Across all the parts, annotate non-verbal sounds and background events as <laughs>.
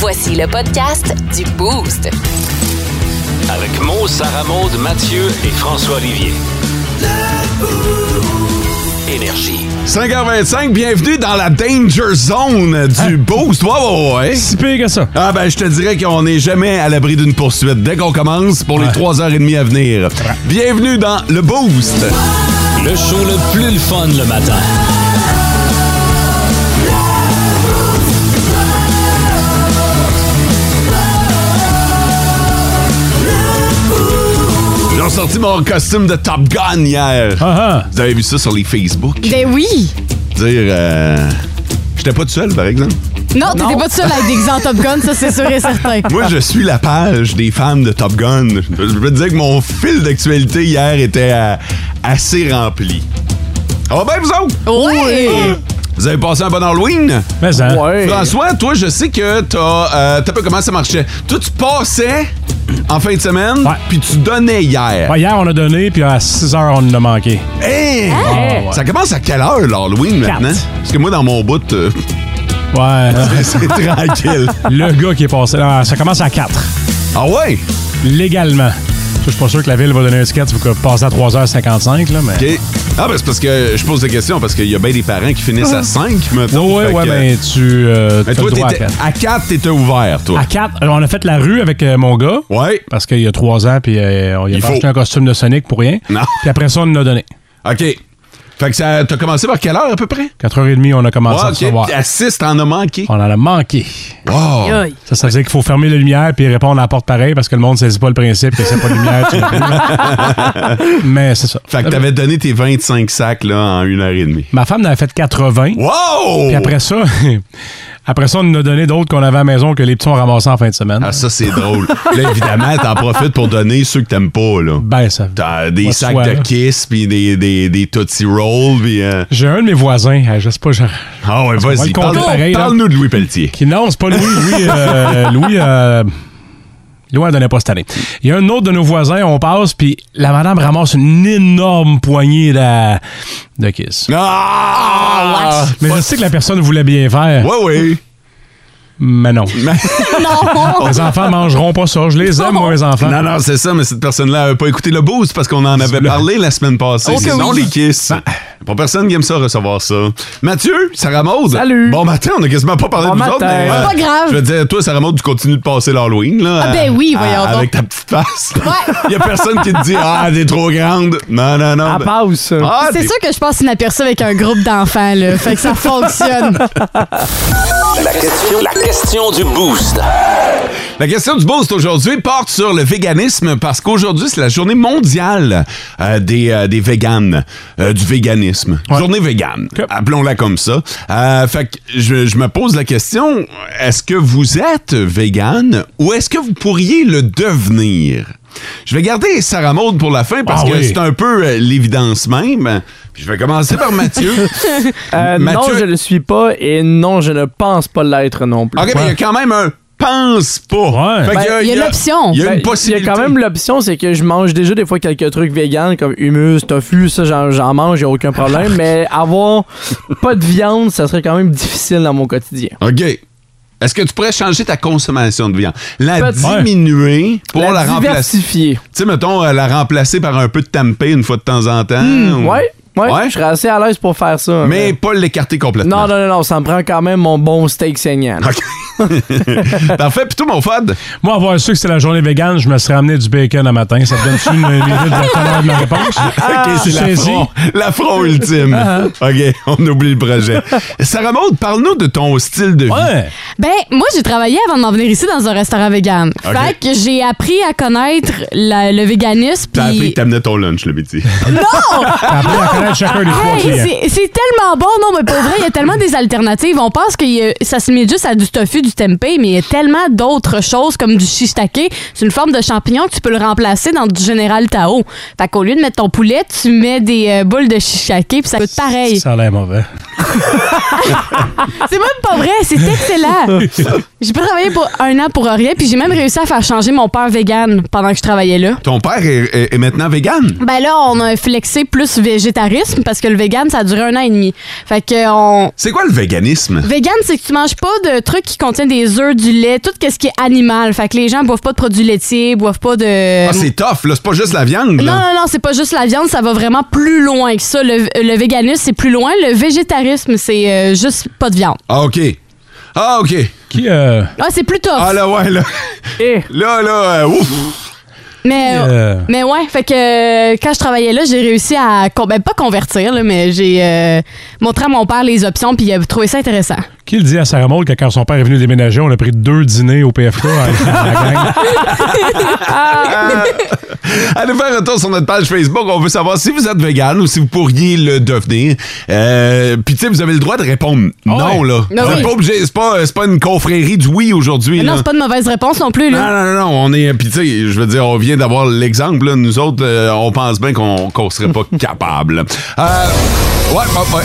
Voici le podcast du Boost. Avec Mo, Sarah Maud, Mathieu et François Olivier. Énergie. 5h25, bienvenue dans la Danger Zone du Boost. Ouais, ouais, ouais. Si pire que ça. Ah ben, je te dirais qu'on n'est jamais à l'abri d'une poursuite dès qu'on commence pour les Ouais. 3h30 à venir. Bienvenue dans le Boost. Le show le plus le fun le matin. J'ai sorti mon costume de Top Gun hier. Ah, ah. Vous avez vu ça sur les Facebook? Ben oui! Dire, euh, j'étais pas tout seul, par exemple. Non, t'étais pas tout seul avec des exemples Top Gun, ça c'est sûr et certain. Moi, je suis la page des fans de Top Gun. Je peux te dire que mon fil d'actualité hier était euh, assez rempli. Ça va bien, vous autres? Oui! Vous avez passé un bon Halloween? Mais ça. François, toi, je sais que t'as. Euh, t'as pas comment ça marchait. Toi, tu passais en fin de semaine, Ouais. puis tu donnais hier. Ouais, hier, on a donné, puis à 6 heures, on en a manqué. Hey! Ah, ouais. Ça commence à quelle heure l'Halloween maintenant? Parce que moi, dans mon bout, euh, Ouais. <laughs> c'est tranquille. le gars qui est passé. ah, ça commence à 4. Ah ouais? Légalement. Je suis pas sûr que la ville va donner un ticket pour passer à 3h55, là, mais. OK. Ah, ben c'est parce que je pose des questions, parce qu'il y a bien des parents qui finissent à 5, mettons. Ouais, Fait ouais, que- ben tu. Euh, Mais toi, droit à t'étais- 4. à 4, t'étais ouvert, toi. À 4, alors on a fait la rue avec euh, mon gars. Ouais. Parce qu'il y a 3 ans, puis euh, on il a Il pas acheté un costume de Sonic pour rien. Non. Puis après ça, on en a donné. OK. Fait que ça, t'as commencé par quelle heure à peu près? 4h30, on a commencé à recevoir. Puis à 6, t'en as manqué. On en a manqué. Wow. Ça, ça veut dire qu'il faut fermer la lumière puis répondre à la porte pareil parce que le monde ne saisit pas le principe que c'est pas de lumière. <laughs> Mais c'est ça. Fait que t'avais donné tes 25 sacs là, en une heure et demie. Ma femme en avait fait 80. Wow! Puis après ça, <laughs> après ça, on nous a donné d'autres qu'on avait à la maison que les petits ont ramassé en fin de semaine. Ah, ça, c'est drôle. là, évidemment, t'en profites pour donner ceux que t'aimes pas, là. Ben, ça. T'as des de sacs de là. Kiss, puis des, des, des Tootsie Roll, puis... euh, J'ai un de mes voisins, euh, je sais pas, je- Ah ouais, va vas-y, parle- parle-nous de Louis Pelletier. qui non, c'est pas Louis. Louis, euh, Louis, euh, En donnait pas cette année. Il y a un autre de nos voisins, on passe, puis la madame ramasse une énorme poignée de, de kiss. Ah! Mais je sais que la personne voulait bien faire. Ouais, ouais. Mais non. <laughs> Non! <laughs> Les enfants mangeront pas ça. Je les aime, moi, les enfants. Non, non, c'est ça, mais cette personne-là n'avait pas écouté le boost parce qu'on en avait parlé la semaine passée. Oh que Sinon, oui. les kiss. Pas personne qui aime ça recevoir ça. Mathieu, Sarah Maud. Salut. Bon matin, on a quasiment pas parlé Bon de vous autres, matin. mais, euh, Pas grave. Je veux dire, toi, Sarah Maud, tu continues de passer l'Halloween, là. Ah ben oui, à- voyons donc. Avec ta petite face. Ouais. Il <laughs> y a personne qui te dit, ah, t'es trop grande. Non, non, non. À Ben- pause. Ah, C'est sûr que je passe inaperçu avec un groupe d'enfants, là. Fait que ça fonctionne. <laughs> La question, la question du boost. La question du boost aujourd'hui porte sur le véganisme parce qu'aujourd'hui, c'est la journée mondiale euh, des, euh, des véganes, euh, du véganisme. Ouais. Journée végane, appelons-la comme ça. Euh, fait que je, je me pose la question, est-ce que vous êtes végane ou est-ce que vous pourriez le devenir? Je vais garder Sarah Maud pour la fin parce Ah que oui. c'est un peu euh, l'évidence même. Puis je vais commencer par Mathieu. <laughs> Euh, Mathieu- Non, je le suis pas et non, je ne pense pas l'être non plus. OK, mais il y a quand même un pense pas. Ouais. Fait Ben, il y a l'option. Il y a Ben, une possibilité. Il y a quand même l'option, c'est que je mange déjà des fois quelques trucs véganes comme humus, tofu, ça j'en, j'en mange, y a aucun problème. <laughs> mais avoir pas de viande, ça serait quand même difficile dans mon quotidien. OK. Est-ce que tu pourrais changer ta consommation de viande? La Peut-être. diminuer pour la, remplacer. diversifier. Tu sais, mettons, euh, la remplacer par un peu de tempeh une fois de temps en temps. Hmm, ou- ouais, ouais, Ouais. je serais assez à l'aise pour faire ça. Mais pas l'écarter complètement. Non, non, non, non, ça me prend quand même mon bon steak saignant. OK. <laughs> Parfait. Puis toi, mon fad? Moi, avoir su que c'était la journée végane, je me serais amené du bacon un matin. Ça te donne-tu une idée de la teneur de ma réponse? <laughs> OK, c'est saisi. l'affront. L'affront ultime. OK, on oublie le projet. Sarah Maud, parle-nous de ton style de vie. Ouais. Ben, moi, j'ai travaillé avant de m'en venir ici dans un restaurant vegan. Ok. Fait que j'ai appris à connaître la- le véganisme. T'as appris Puis... que t'amenais ton lunch le midi. Non! T'as appris à connaître chacun des trois Hey, clients. c'est tellement bon, non, mais pour vrai, il y a tellement des alternatives. On pense que ça se met juste à du tofu, du tempeh, mais il y a tellement d'autres choses comme du shiitake. C'est une forme de champignon que tu peux le remplacer dans du Général Tao. Fait qu'au lieu de mettre ton poulet, tu mets des euh, boules de shiitake puis ça goûte pareil. Ça a l'air mauvais. <laughs> C'est même pas vrai, c'est excellent. J'ai pas travaillé pour un an pour rien, puis j'ai même réussi à faire changer mon père vegan pendant que je travaillais là. Ton père est, est- est maintenant vegan? Ben là, on a flexé plus parce que le vegan, ça a duré un an et demi. Fait que on. C'est quoi le véganisme? Vegan, c'est que tu manges pas de trucs qui contiennent des œufs, du lait, tout ce qui est animal. Fait que les gens boivent pas de produits laitiers, boivent pas de. Ah, c'est tough, là. C'est pas juste la viande, non, là. non, non, c'est pas juste la viande, ça va vraiment plus loin que ça. Le, le véganisme, c'est plus loin. Le végétarisme, c'est euh, juste pas de viande. Ah, OK. Ah, OK. Qui, euh, Ah, c'est plus tough. Ah, là, ouais, là. Eh, Là, là, euh, ouf. Mais, euh, mais ouais, fait que euh, quand je travaillais là, j'ai réussi à. Ben, pas convertir, là, mais j'ai euh, montré à mon père les options, puis il a trouvé ça intéressant. Qui le dit à Sarah Maud que quand son père est venu déménager, on a pris deux dîners au PFK à <laughs> la gang? Allez faire un tour sur notre page Facebook. On veut savoir si vous êtes vegan ou si vous pourriez le devenir. Euh, Puis, tu sais, vous avez le droit de répondre non, là. Ah Vous êtes oui. pas obligé. C'est pas, c'est pas une confrérie du oui aujourd'hui. Mais non, c'est pas de mauvaise réponse non plus, Non, là. non, non, non, on est. Puis, tu sais, je veux dire, on vient d'avoir l'exemple, là. Nous autres, euh, on pense bien qu'on qu'on serait pas <laughs> capable. Euh, ouais, ouais, ouais.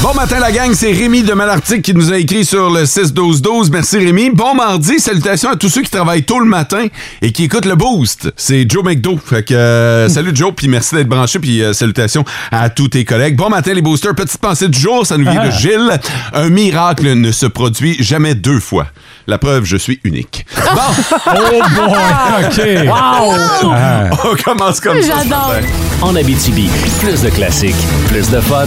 Bon matin, la gang, c'est Rémi de Malartic qui nous a écrit sur le 6-12-12. Merci, Rémi. Bon mardi, salutations à tous ceux qui travaillent tôt le matin et qui écoutent le Boost. C'est Joe McDo. Fait que, euh, salut Joe, puis merci d'être branché, puis euh, salutations à tous tes collègues. Bon matin, les boosters. Petite pensée du jour, ça nous vient de Gilles. Un miracle ne se produit jamais deux fois. La preuve, je suis unique. Bon, <laughs> Oh boy! <laughs> OK! Ah. on commence comme ça. J'adore. En Abitibi, plus de classiques, plus de fun.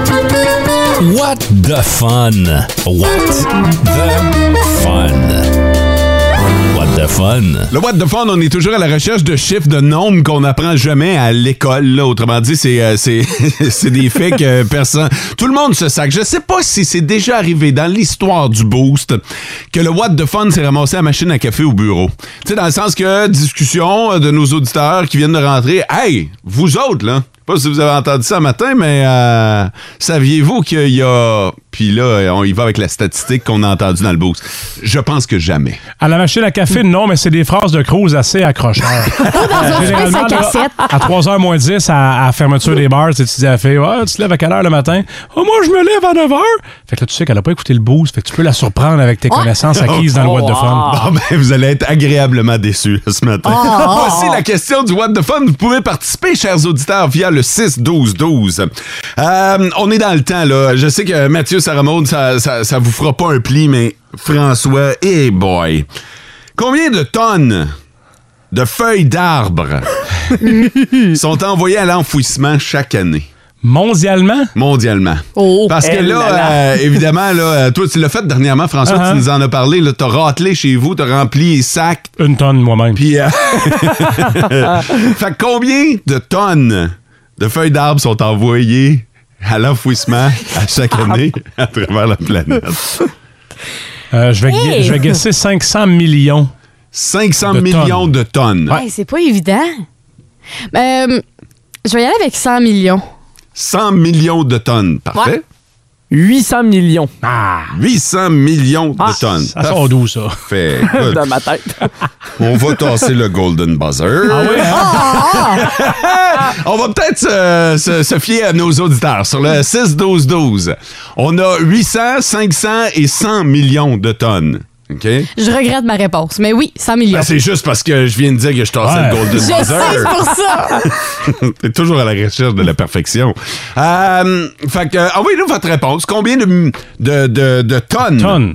What the fun? What the fun? What the fun? Le What the Fun, on est toujours à la recherche de chiffres, de nombres qu'on n'apprend jamais à l'école. Autrement dit, c'est euh, c'est <laughs> c'est des faits que personne... Tout le monde se sac. Je sais pas si c'est déjà arrivé dans l'histoire du Boost que le What the Fun s'est ramassé à machine à café au bureau. Tu sais, dans le sens que discussion de nos auditeurs qui viennent de rentrer. Hey, vous autres, là, sais pas si vous avez entendu ça matin, mais euh, saviez-vous qu'il y a... Puis là, on y va avec la statistique qu'on a entendue dans le Boost. Je pense que jamais. À la machine à café, non, mais c'est des phrases de Cruz assez accrocheurs. <laughs> Généralement, à là, cassette. à 3h moins 10, à, la fermeture des bars, tu dis à la fille, Ouais, tu te lèves à quelle heure le matin? Oh, moi, je me lève à 9h. Fait que là, tu sais qu'elle a pas écouté le boost. Fait que tu peux la surprendre avec tes connaissances acquises dans le What the Fun. Bon, ben, vous allez être agréablement déçus ce matin. Voici la question du What the Fun. Vous pouvez participer, chers auditeurs, via le 6-12-12. Euh, on est dans le temps, là. Je sais que Mathieu Saramone, ça, ça, ça vous fera pas un pli, mais François, hey boy. Combien de tonnes de feuilles d'arbres <laughs> sont envoyées à l'enfouissement chaque année? Mondialement, mondialement. Oh. Parce que Eh là, là là. euh, évidemment, là, euh, toi, tu l'as fait dernièrement, François, Uh-huh. tu nous en as parlé. Tu as ratelé chez vous, tu as rempli les sacs. une tonne moi-même. Puis, euh, <laughs> fait que combien de tonnes de feuilles d'arbres sont envoyées à l'enfouissement à chaque année à travers la planète? Euh, je, vais, Hey! je vais guesser 500 millions. 500 De millions tonnes. de tonnes. Hey, c'est pas évident. Euh, je vais y aller avec 100 millions. 100 millions de tonnes. Parfait. Ouais. 800 millions 800 millions de Ah, tonnes. Ça sort d'où, ça? Écoute, <laughs> dans ma tête. <laughs> on va tasser le golden buzzer. Ah oui, hein? <laughs> On va peut-être se, se- se fier à nos auditeurs sur le 6-12-12. On a 800, 500 et 100 millions de tonnes. OK? Je regrette ma réponse, mais oui, 100 millions. Ben, c'est juste parce que je viens de dire que je tassais Ouais. le golden je sais, buzzer. c'est pour ça. <laughs> T'es toujours à la recherche de la perfection. Euh, fait que, envoyez-nous votre réponse. Combien de, de, de- de tonnes, Tonne.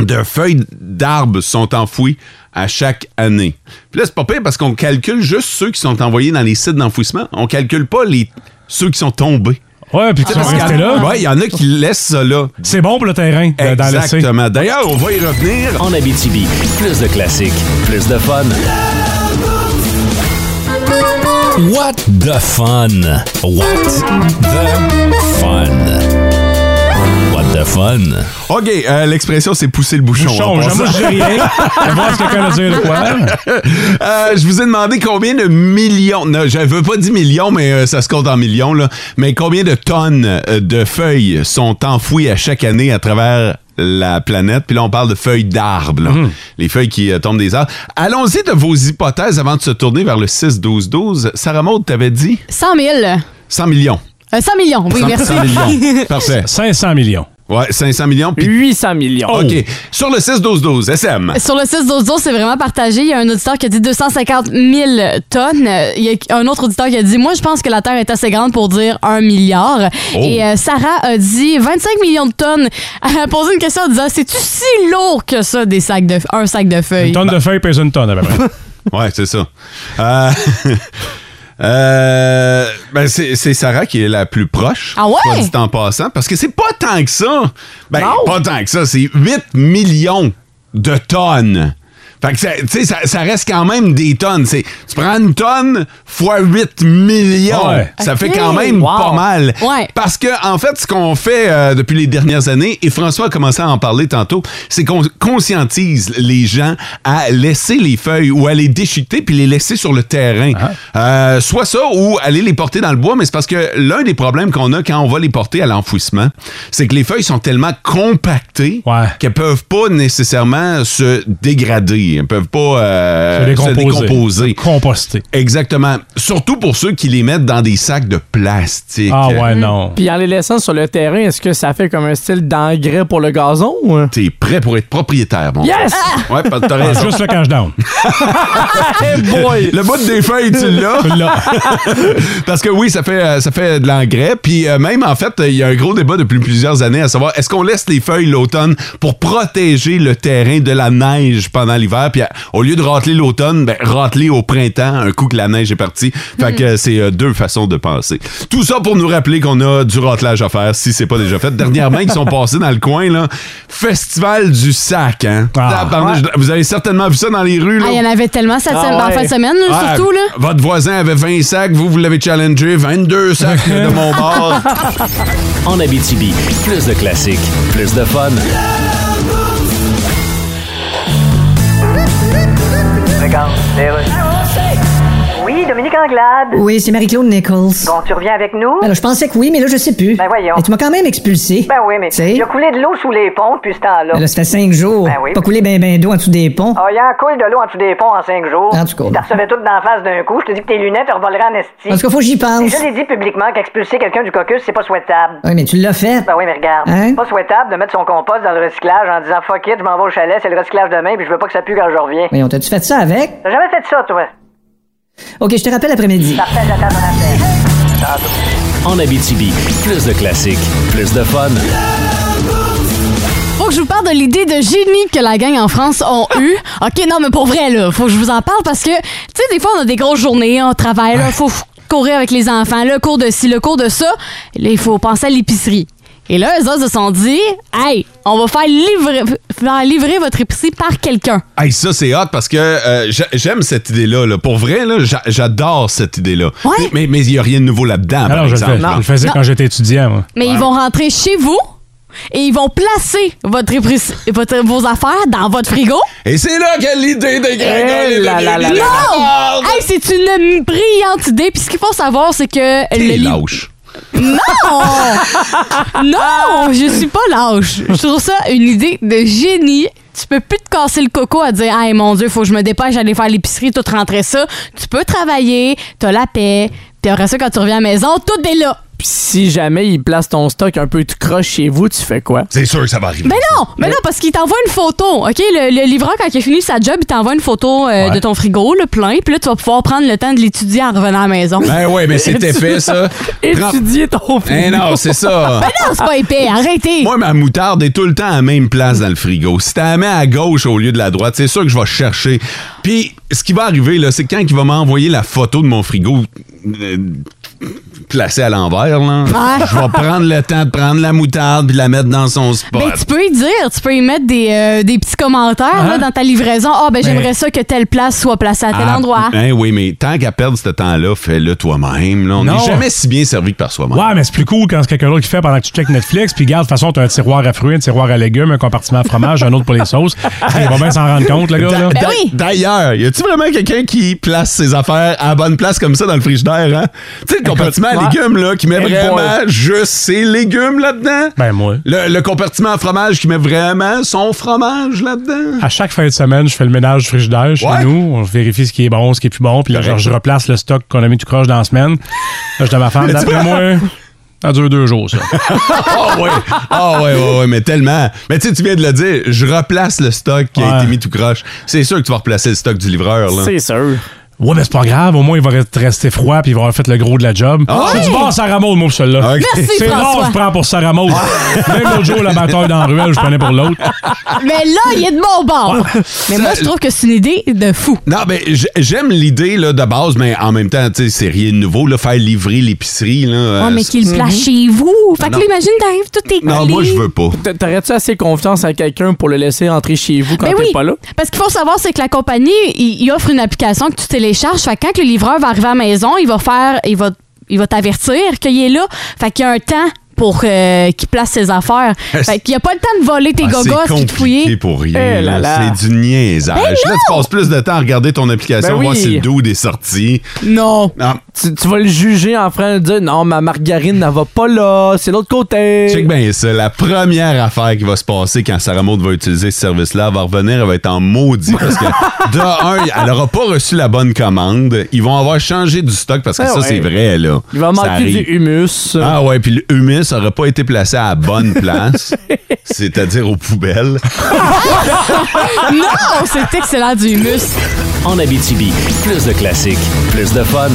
de feuilles d'arbres sont enfouies à chaque année? Puis là, c'est pas pire parce qu'on calcule juste ceux qui sont envoyés dans les sites d'enfouissement. On calcule pas les, ceux qui sont tombés. Ouais, puis tu vas Parce qu'il y rester là. Ouais, il y en a qui laissent ça là. C'est bon pour le terrain de- laisser. Exactement. D'ailleurs, on va y revenir. En Abitibi, plus de classiques, plus de fun. What the fun? What the fun? What the fun? OK, euh, l'expression, c'est pousser le bouchon. Bouchon, en moi, je dis rien. <laughs> Je vais voir ce que quelqu'un a à dire de quoi. Euh, je vous ai demandé combien de millions, non, je veux pas 10 millions, mais euh, ça se compte en millions, là, mais combien de tonnes de feuilles sont enfouies à chaque année à travers la planète? Puis là, on parle de feuilles d'arbres, là. les feuilles qui euh, tombent des arbres. Allons-y de vos hypothèses avant de se tourner vers le 6-12-12. Sarah Maud, t'avais dit? 100 000. 100 millions. Euh, 100 millions, oui, 100, merci. 100 millions. <laughs> Parfait. 500 millions. Ouais, 500 millions. puis- 800 millions. OK. Sur le 6-12-12, SM. Sur le 6 12 12 c'est vraiment partagé. Il y a un auditeur qui a dit 250 000 tonnes. Il y a un autre auditeur qui a dit Moi, je pense que la Terre est assez grande pour dire un milliard. Oh. Et euh, Sarah a dit 25 millions de tonnes. <laughs> Elle a posé une question en disant C'est-tu si lourd que ça, des sacs de, un sac de feuilles? Une tonne de feuilles pèse une tonne, à peu près. <laughs> Ouais, c'est ça. Euh, <laughs> euh, ben c'est c'est Sarah qui est la plus proche. Ah ouais? Soit dit en passant, parce que c'est pas tant que ça. Ben, Non. pas tant que ça. C'est 8 millions de tonnes. Fait que, ça- tu sais, ça, ça reste quand même des tonnes. C'est, tu prends une tonne fois 8 millions. Ouais. Ça fait quand même Wow. pas mal. Ouais. Parce que, en fait, ce qu'on fait euh, depuis les dernières années, et François a commencé à en parler tantôt, c'est qu'on conscientise les gens à laisser les feuilles ou à les déchiqueter puis les laisser sur le terrain. Euh, soit ça ou aller les porter dans le bois, mais c'est parce que l'un des problèmes qu'on a quand on va les porter à l'enfouissement, c'est que les feuilles sont tellement compactées Ouais. qu'elles peuvent pas nécessairement se dégrader. Elles peuvent pas euh, Se se décomposer. Composter. Exactement. Surtout pour ceux qui les mettent dans des sacs de plastique. Ah ouais, non. Puis en les laissant sur le terrain, est-ce que ça fait comme un style d'engrais pour le gazon? ou- T'es prêt pour être propriétaire, mon Yes! frère. Ouais, pas- t'as Ah, raison. juste le cash down. <laughs> Hey boy! <laughs> Le bout des feuilles, tu l'as. Là. <laughs> Parce que oui, ça fait, euh, ça fait de l'engrais. Puis euh, même, en fait, il y a un gros débat depuis plusieurs années à savoir est-ce qu'on laisse les feuilles l'automne pour protéger le terrain de la neige pendant l'hiver? Puis au lieu de rateler l'automne, ben, rateler au printemps, un coup que la neige est partie. Fait que euh, c'est euh, deux façons de penser. Tout ça pour nous rappeler qu'on a du ratelage à faire, si c'est pas déjà fait. Dernièrement, ils sont passés dans le coin, là. Festival du sac, hein? Ah. Vous avez certainement vu ça dans les rues, là. Ah, il y en avait tellement cette Ah semaine- en ouais. fin de semaine, là, surtout. Là. Votre voisin avait 20 sacs, vous, vous l'avez challengé, 22 sacs de mon bord. <laughs> En Abitibi, plus de classiques, plus de fun. Oui, Dominique Anglade. Oui, c'est Marie-Claude Nichols. Bon, tu reviens avec nous? Alors, je pensais que oui, mais là, je sais plus. Ben voyons. Mais tu m'as quand même expulsé. Ben oui, mais Tu sais? il a coulé de l'eau sous les ponts depuis ce temps-là. Ben là, ça fait cinq jours. Ben oui. Pas couler ben ben d'eau en dessous des ponts. Ah, il y a un coule de l'eau en dessous des ponts en cinq jours. En tout cas. Tu recevais toutes d'en face d'un coup. Je te dis que tes lunettes te revoleraient en esti. En tout cas, faut que j'y pense. Je l'ai dit publiquement qu'expulser quelqu'un du caucus, c'est pas souhaitable. Oui, mais tu l'as fait. Ben oui, mais regarde. Hein? C'est pas souhaitable de mettre son compost dans le recyclage en disant fuck it, je m'en vais au chalet, c'est le recyclage demain, puis je veux pas que ça pue quand je reviens. Voyons, t'as-tu fait ça avec? T'as jamais fait ça, toi? OK, je te rappelle après-midi. En Abitibi, plus de classiques, plus de fun. Faut que je vous parle de l'idée de génie que la gang en France ont eue. <laughs> OK, non, mais pour vrai, là, faut que je vous en parle parce que, tu sais, des fois, on a des grosses journées, on travaille, là, faut courir avec les enfants, le cours de ci, le cours de ça. Là, il faut penser à l'épicerie. Et là, eux autres se sont dit, hey, on va faire livrer, faire livrer votre épicerie par quelqu'un. hey, ça, c'est hot parce que euh, j'a- j'aime cette idée-là. là. Pour vrai, là, j'a- j'adore cette idée-là. Ouais. Mais mais il n'y a rien de nouveau là-dedans, par Alors, je le, exemple. fais- là. je le faisais Non. quand j'étais étudiant, moi. Mais ils vont rentrer chez vous et ils vont placer votre épicerie- votre- vos affaires dans votre frigo. Et c'est là que l'idée de Eh là là là là. Non! Hey, c'est une brillante idée. Puis ce qu'il faut savoir, c'est que le li- lâche? Non, je suis pas lâche. Je trouve ça une idée de génie. Tu peux plus te casser le coco à dire Hey mon Dieu, faut que je me dépêche d'aller faire l'épicerie, tout rentrer ça. Tu peux travailler, t'as la paix, puis après ça, quand tu reviens à la maison, tout est là. Puis si jamais il place ton stock un peu tout croche chez vous, tu fais quoi? C'est sûr que ça va arriver. Mais non, mais non, parce qu'il t'envoie une photo, OK? Le, le livreur, quand il a fini sa job, il t'envoie une photo euh, de ton frigo, le plein, puis là, tu vas pouvoir prendre le temps de l'étudier en revenant à la maison. Ben ouais, mais c'était fait, ça. Prends- Étudier ton Eh non, c'est ça. <laughs> Ben non, c'est pas épais, arrêtez! Moi, ma moutarde est tout le temps à la même place dans le frigo. Si tu la mets à gauche au lieu de la droite, c'est sûr que je vais chercher. Puis, ce qui va arriver, là, c'est que quand il va m'envoyer la photo de mon frigo euh, placée à l'envers, là, Ouais. je vais prendre le temps de prendre la moutarde puis la mettre dans son spot. Ben, tu peux y dire, tu peux y mettre des, euh, des petits commentaires là, Hein? dans ta livraison. Ah, ben, j'aimerais ça que telle place soit placée à tel Ah, endroit. Ben oui, mais tant qu'à perdre ce temps-là, fais-le toi-même. là. On Non. n'est jamais si bien servi que par soi-même. Ouais, mais c'est plus cool quand c'est quelqu'un d'autre qui fait pendant que tu checkes Netflix. Puis, garde, de toute façon, t'as un tiroir à fruits, un tiroir à légumes, un compartiment à fromage, un autre pour les sauces. <laughs> Il va bien s'en rendre compte, le gars. Là. Ben oui. D'ailleurs, y a-tu vraiment quelqu'un qui place ses affaires à la bonne place comme ça dans le frigidaire, hein? Tu sais, le compartiment à ouais. légumes, là, qui met vraiment boy. juste ses légumes là-dedans? Ben, moi. Le, le compartiment à fromage qui met vraiment son fromage là-dedans? À chaque fin de semaine, je fais le ménage du frigidaire chez Ouais. nous. On vérifie ce qui est bon, ce qui est plus bon. Puis là, Correct. je, replace le stock qu'on a mis tout croche dans la semaine. Là, je dis à ma femme, Mais <laughs> tu d'après moi, ça dure deux jours, ça. <laughs> Ah ouais, ah ouais, ouais, ouais, mais tellement. Mais tu sais, tu viens de le dire, je replace le stock qui a été mis tout croche. C'est sûr que tu vas replacer le stock du livreur, là. C'est sûr. Ouais, mais c'est pas grave. Au moins, il va rester froid puis il va avoir fait le gros de la job. Ah C'est ouais? du bon Sarah Maud, moi, pour celui-là. Merci, C'est rare je prends pour Sarah Maud. Même l'autre jour, la bataille dans la ruelle, je prenais pour l'autre. Mais là, il est de bon bord. Mais moi, je trouve que c'est une idée de fou. Non, j- j'aime l'idée là, de base, mais en même temps, tu sais, c'est rien de nouveau, là, faire livrer l'épicerie. Là, Ouais, euh, mais qu'il le place chez vous. Fait que Non. là, imagine, t'arrives, tout est Non, moi, je veux pas. T'a- T'aurais-tu assez confiance à quelqu'un pour le laisser entrer chez vous quand Ben t'es oui, pas là? parce qu'il faut savoir, c'est que la compagnie, il, il offre une application que tu télécharges. Fait que quand le livreur va arriver à la maison, il va faire, il va, il va t'avertir qu'il est là. Fait qu'il y a un temps pour euh, qu'il place ses affaires. <laughs> Fait qu'il n'y a pas le temps de voler tes Ah, gogos, puis de fouiller. pour rien. Eh là là. là. C'est du niaisage. Ben là, tu passes plus de temps à regarder ton application, Ben voir oui. si le dude est sorti. Non. Non, Tu, tu vas le juger en train de dire non, ma margarine ne va pas là, c'est l'autre côté. check bien ça. La première affaire qui va se passer quand Sarah Maud va utiliser ce service-là, elle va revenir, elle va être en maudit parce que, <laughs> de un, elle n'aura pas reçu la bonne commande. Ils vont avoir changé du stock parce que Ah ça, ouais. c'est vrai, là. Il va manquer du humus. Ah ouais, puis le humus n'aurait pas été placé à la bonne <laughs> place, c'est-à-dire aux poubelles. <laughs> non, c'est excellent du humus. En Abitibi, plus de classiques, plus de fun.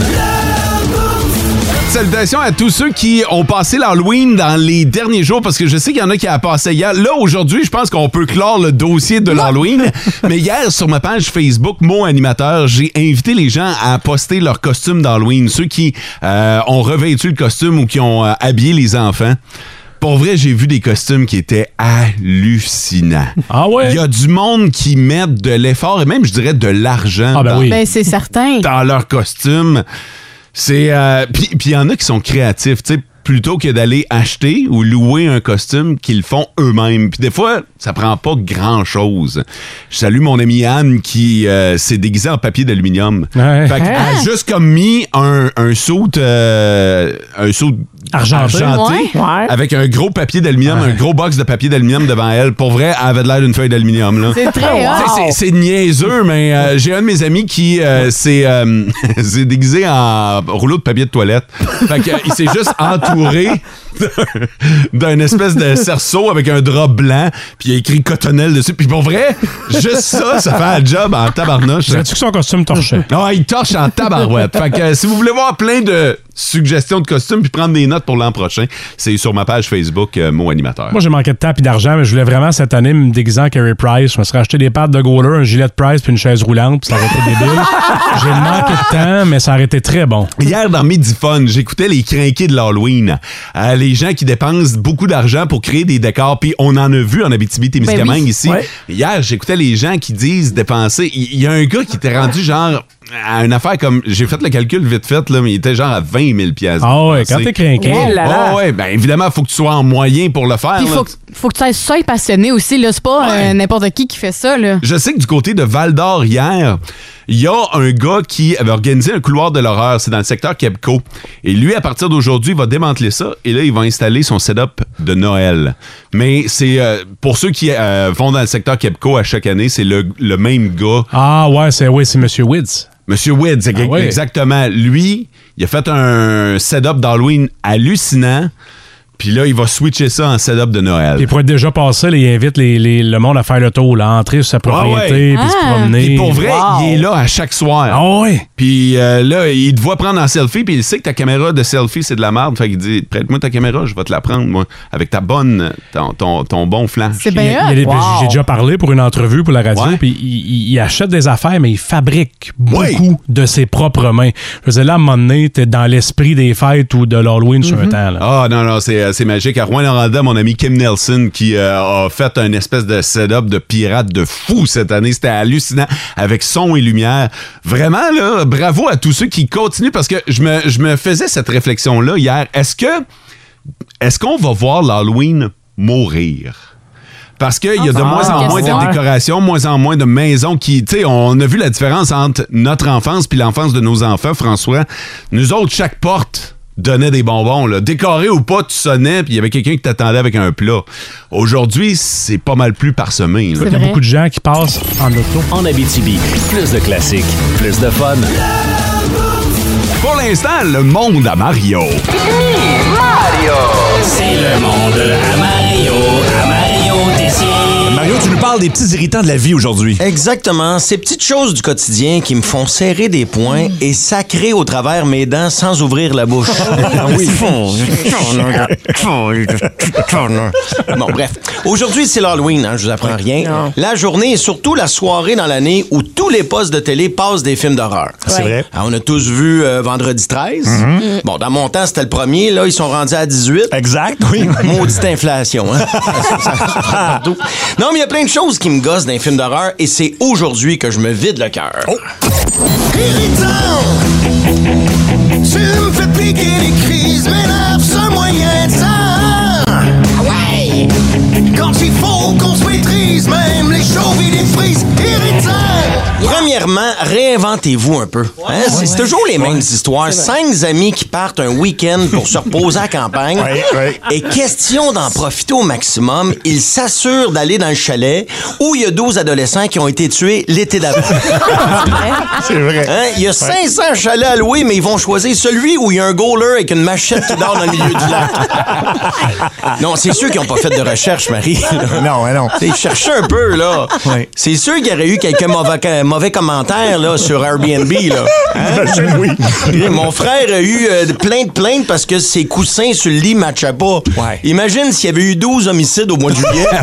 Salutations à tous ceux qui ont passé l'Halloween dans les derniers jours parce que je sais qu'il y en a qui a passé hier. Là, aujourd'hui, je pense qu'on peut clore le dossier de l'Halloween. <laughs> Mais hier, sur ma page Facebook, Mot Animateur, j'ai invité les gens à poster leur costume d'Halloween. Ceux qui euh, ont revêtu le costume ou qui ont euh, habillé les enfants. Pour vrai, j'ai vu des costumes qui étaient hallucinants. Ah ouais? Il y a du monde qui met de l'effort et même, je dirais, de l'argent Ah ben dans- oui. Ben, c'est certain. dans leur costume. C'est euh, puis puis il y en a qui sont créatifs, tu sais, plutôt que d'aller acheter ou louer un costume qu'ils font eux-mêmes. Puis des fois, ça prend pas grand-chose. Je salue mon ami Anne qui euh, s'est déguisé en papier d'aluminium. Ouais. Fait qu'elle a juste comme mis un un saut euh, un saut Argenté. Ouais. avec un gros papier d'aluminium, un gros box de papier d'aluminium devant elle. Pour vrai, elle avait de l'air d'une feuille d'aluminium là. C'est très hot. c'est- C'est niaiseux, mais euh, j'ai un de mes amis qui euh, s'est euh, <laughs> s'est déguisé en rouleau de papier de toilette. Fait que, il s'est juste entouré d'un espèce de cerceau avec un drap blanc, puis il a écrit cotonnelle dessus. Puis pour vrai, juste ça, ça fait un job en tabarnouche. Sais-tu que son costume torchait? Non, il torche en tabarouette. fait que euh, si vous voulez voir plein de suggestions de costumes puis prendre des notes pour l'an prochain, c'est sur ma page Facebook euh, Mot Animateur. Moi, j'ai manqué de temps et d'argent, mais je voulais vraiment cette année me déguiser en Carey Price. Je me serais acheté des pattes de goaler, un gilet de Price puis une chaise roulante, puis ça aurait été débile. <laughs> j'ai manqué de temps, mais ça aurait été très bon. Hier, dans Midi Fun, j'écoutais les crinqués de l'Halloween. Euh, les gens qui dépensent beaucoup d'argent pour créer des décors. Puis on en a vu en Abitibi-Témiscamingue Ben oui. ici. Ouais. Hier, j'écoutais les gens qui disent dépenser. Il il y, a un gars qui était rendu genre à une affaire comme... J'ai fait le calcul vite fait, là, mais il était genre à 20 000 piastres Ah ouais, quand t'es craqué. Là. Ah ouais, ben évidemment, faut que tu sois en moyen pour le faire. Puis là. faut, que- faut que tu sois passionné aussi. là. C'est pas Ouais. euh, n'importe qui qui fait ça. Là. Je sais que du côté de Val d'Or hier, Il y a un gars qui avait organisé un couloir de l'horreur. C'est dans le secteur Kebco. Et lui, à partir d'aujourd'hui, il va démanteler ça. Et là, il va installer son setup de Noël. Mais c'est euh, pour ceux qui euh, vont dans le secteur Kebco à chaque année, c'est le, le même gars. Ah ouais, c'est oui, c'est Monsieur Wids. Monsieur Wids, Ah ouais. exactement. Lui, il a fait un setup d'Halloween hallucinant. Puis là, il va switcher ça en setup de Noël. Puis pour être déjà passé, là, il invite les- les- le monde à faire le tour, là, entrer sur sa propriété, Ah puis se Ah. promener. Puis pour vrai, il est là à chaque soir. Ah ouais. Puis euh, là, il te voit prendre en selfie, puis il sait que ta caméra de selfie, c'est de la merde. Fait qu'il dit Prête-moi ta caméra, je vais te la prendre, moi, avec ta bonne, ton, ton, ton bon flash. C'est bien Wow. J'ai déjà parlé pour une entrevue pour la radio, Ouais. puis il, il- il achète des affaires, mais il fabrique beaucoup Oui. de ses propres mains. Je veux dire, là, à un moment donné, t'es dans l'esprit des fêtes ou de l'Halloween sur Mhm. un temps. Là. Ah non, non, c'est, c'est magique. À Rouen-Noranda, mon ami Kim Nelson qui euh, a fait un espèce de setup de pirate de fou cette année. C'était hallucinant avec son et lumière. Vraiment, là, bravo à tous ceux qui continuent parce que je me, je me faisais cette réflexion-là hier. Est-ce que est-ce qu'on va voir l'Halloween mourir? Parce qu'il y a de Ah, moins en moins de décorations, moins en moins de maisons qui. Tu sais, on a vu la différence entre notre enfance puis l'enfance de nos enfants, François. Nous autres, chaque porte donnait des bonbons. Là. Décoré ou pas, tu sonnais puis il y avait quelqu'un qui t'attendait avec un plat. Aujourd'hui, c'est pas mal plus parsemé. Il y a beaucoup de gens qui passent en auto. En Abitibi, plus de classiques, plus de fun. Pour l'instant, le monde à Mario. C'est le monde à Mario, à Mario. Mario, tu nous parles des petits irritants de la vie aujourd'hui. Exactement, ces petites choses du quotidien qui me font serrer des poings et sacrer au travers mes dents sans ouvrir la bouche. <laughs> Ah oui. Bon, bref. Aujourd'hui, c'est l'Halloween, hein, je vous apprends rien. La journée et surtout la soirée dans l'année où tous les postes de télé passent des films d'horreur. C'est vrai. Ah, on a tous vu euh, Vendredi 13. Bon, dans mon temps, c'était le premier. Là, ils sont rendus à 18. Exact, oui. Maudite inflation, hein? <laughs> Non, mais il y a plein de choses qui me gossent dans les films d'horreur et c'est aujourd'hui que je me vide le cœur. Tu me fais piquer les crises, m'énerve ce moyen de temps. Ouais! Quand il faut qu'on se maîtrise, même les chauves et les frises, irritant. Premièrement, réinventez-vous un peu. Hein? c'est toujours les mêmes histoires. Cinq amis qui partent un week-end pour se reposer à la campagne. Et question d'en profiter au maximum, ils s'assurent d'aller dans le chalet où il y a 12 adolescents qui ont été tués l'été d'avant. <laughs> C'est vrai. Hein? Il y a 500 chalets à louer, mais ils vont choisir celui où il y a un goaler avec une machette qui dort dans le milieu du lac. <laughs> Non, c'est ceux qui n'ont pas fait de recherche, Marie. Non, non. Ils cherchaient un peu, là. C'est sûr qu'il y aurait eu quelques mauvais, mauvais commentaires là, sur Airbnb. Là. <laughs> Hein? Oui. Mon frère a eu euh, plein de plaintes parce que ses coussins sur le lit ne matchaient pas. Ouais. Imagine s'il y avait eu 12 homicides au mois de juillet. <laughs>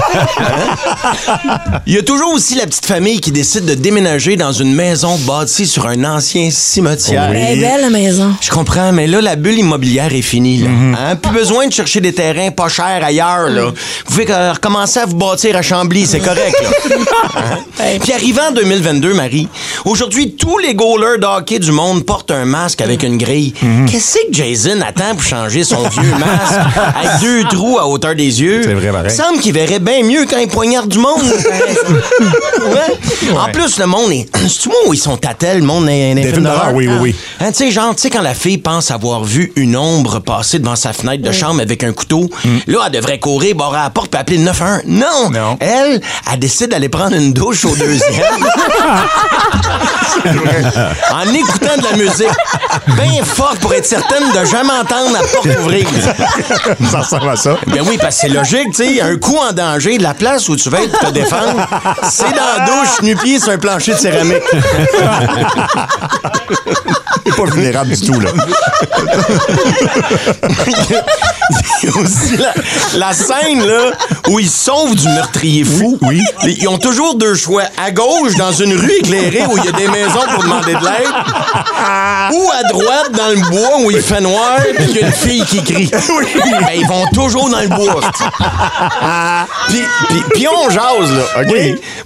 Hein? Il y a toujours aussi la petite famille qui décide de déménager dans une maison bâtie sur un ancien cimetière. Oui. belle la maison. Je comprends, mais là, la bulle immobilière est finie. Là. Mhm. Hein? Plus besoin de chercher des terrains pas chers ailleurs. Là. Vous pouvez euh, recommencer à vous bâtir à Chambly, c'est correct. Là. <laughs> Hein? Puis arrivant en 2022, Marie, aujourd'hui, tous les goalers de hockey du monde portent un masque avec une grille. Mhm. Qu'est-ce que Jason attend pour changer son vieux <laughs> masque avec deux trous à hauteur des yeux? C'est vrai, pareil. Il semble qu'il verrait bien mieux quand il poignarde du monde. <laughs> Ouais. En plus, le monde est. <clears throat> C'est-tu moi où ils sont à tel, le monde est Des films d'horreur, oui, oui, oui. Hein, tu sais, genre, tu sais, quand la fille pense avoir vu une ombre passer devant sa fenêtre de chambre avec un couteau, là, elle devrait courir, barrer à la porte puis appeler le 911. Non! Non. Elle, elle décide d'aller prendre une douche au deuxième. <laughs> en écoutant de la musique bien fort pour être certaine de jamais entendre la porte ouvrir. Ça ressemble à ça. Ben oui, parce que c'est logique, tu sais, un coup en danger, la place où tu vas être te défendre, c'est dans la douche, nu-pied sur un plancher de céramique. C'est pas vulnérable du tout, là. Il y a aussi la, la scène là, où ils sauvent du meurtrier fou. Oui, Ils ont toujours deux choix. À gauche, dans une rue éclairée où il y a des maisons pour demander de l'aide. ou à droite, dans le bois où il fait noir et qu'il y a une fille qui crie. Ben, ils vont toujours dans le bois. puis, puis, puis on jase, là, OK?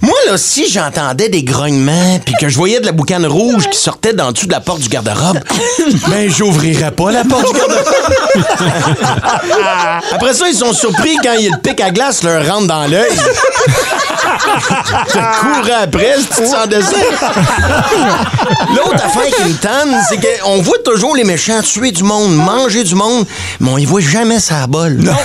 Moi, là, si j'entendais des grognements puis que je voyais de la boucane rouge qui sortait d'en dessous de la porte du garde-robe, ben, j'ouvrirais pas la porte du garde-robe. Après ça, ils sont surpris quand il y a le pic à glace leur rentre dans l'œil. Tu courais après tu te sens dessin. L'autre affaire qui me tanne, c'est qu'on voit toujours les méchants tuer du monde, manger du monde, mais on y voit jamais sa bol. Non. <laughs>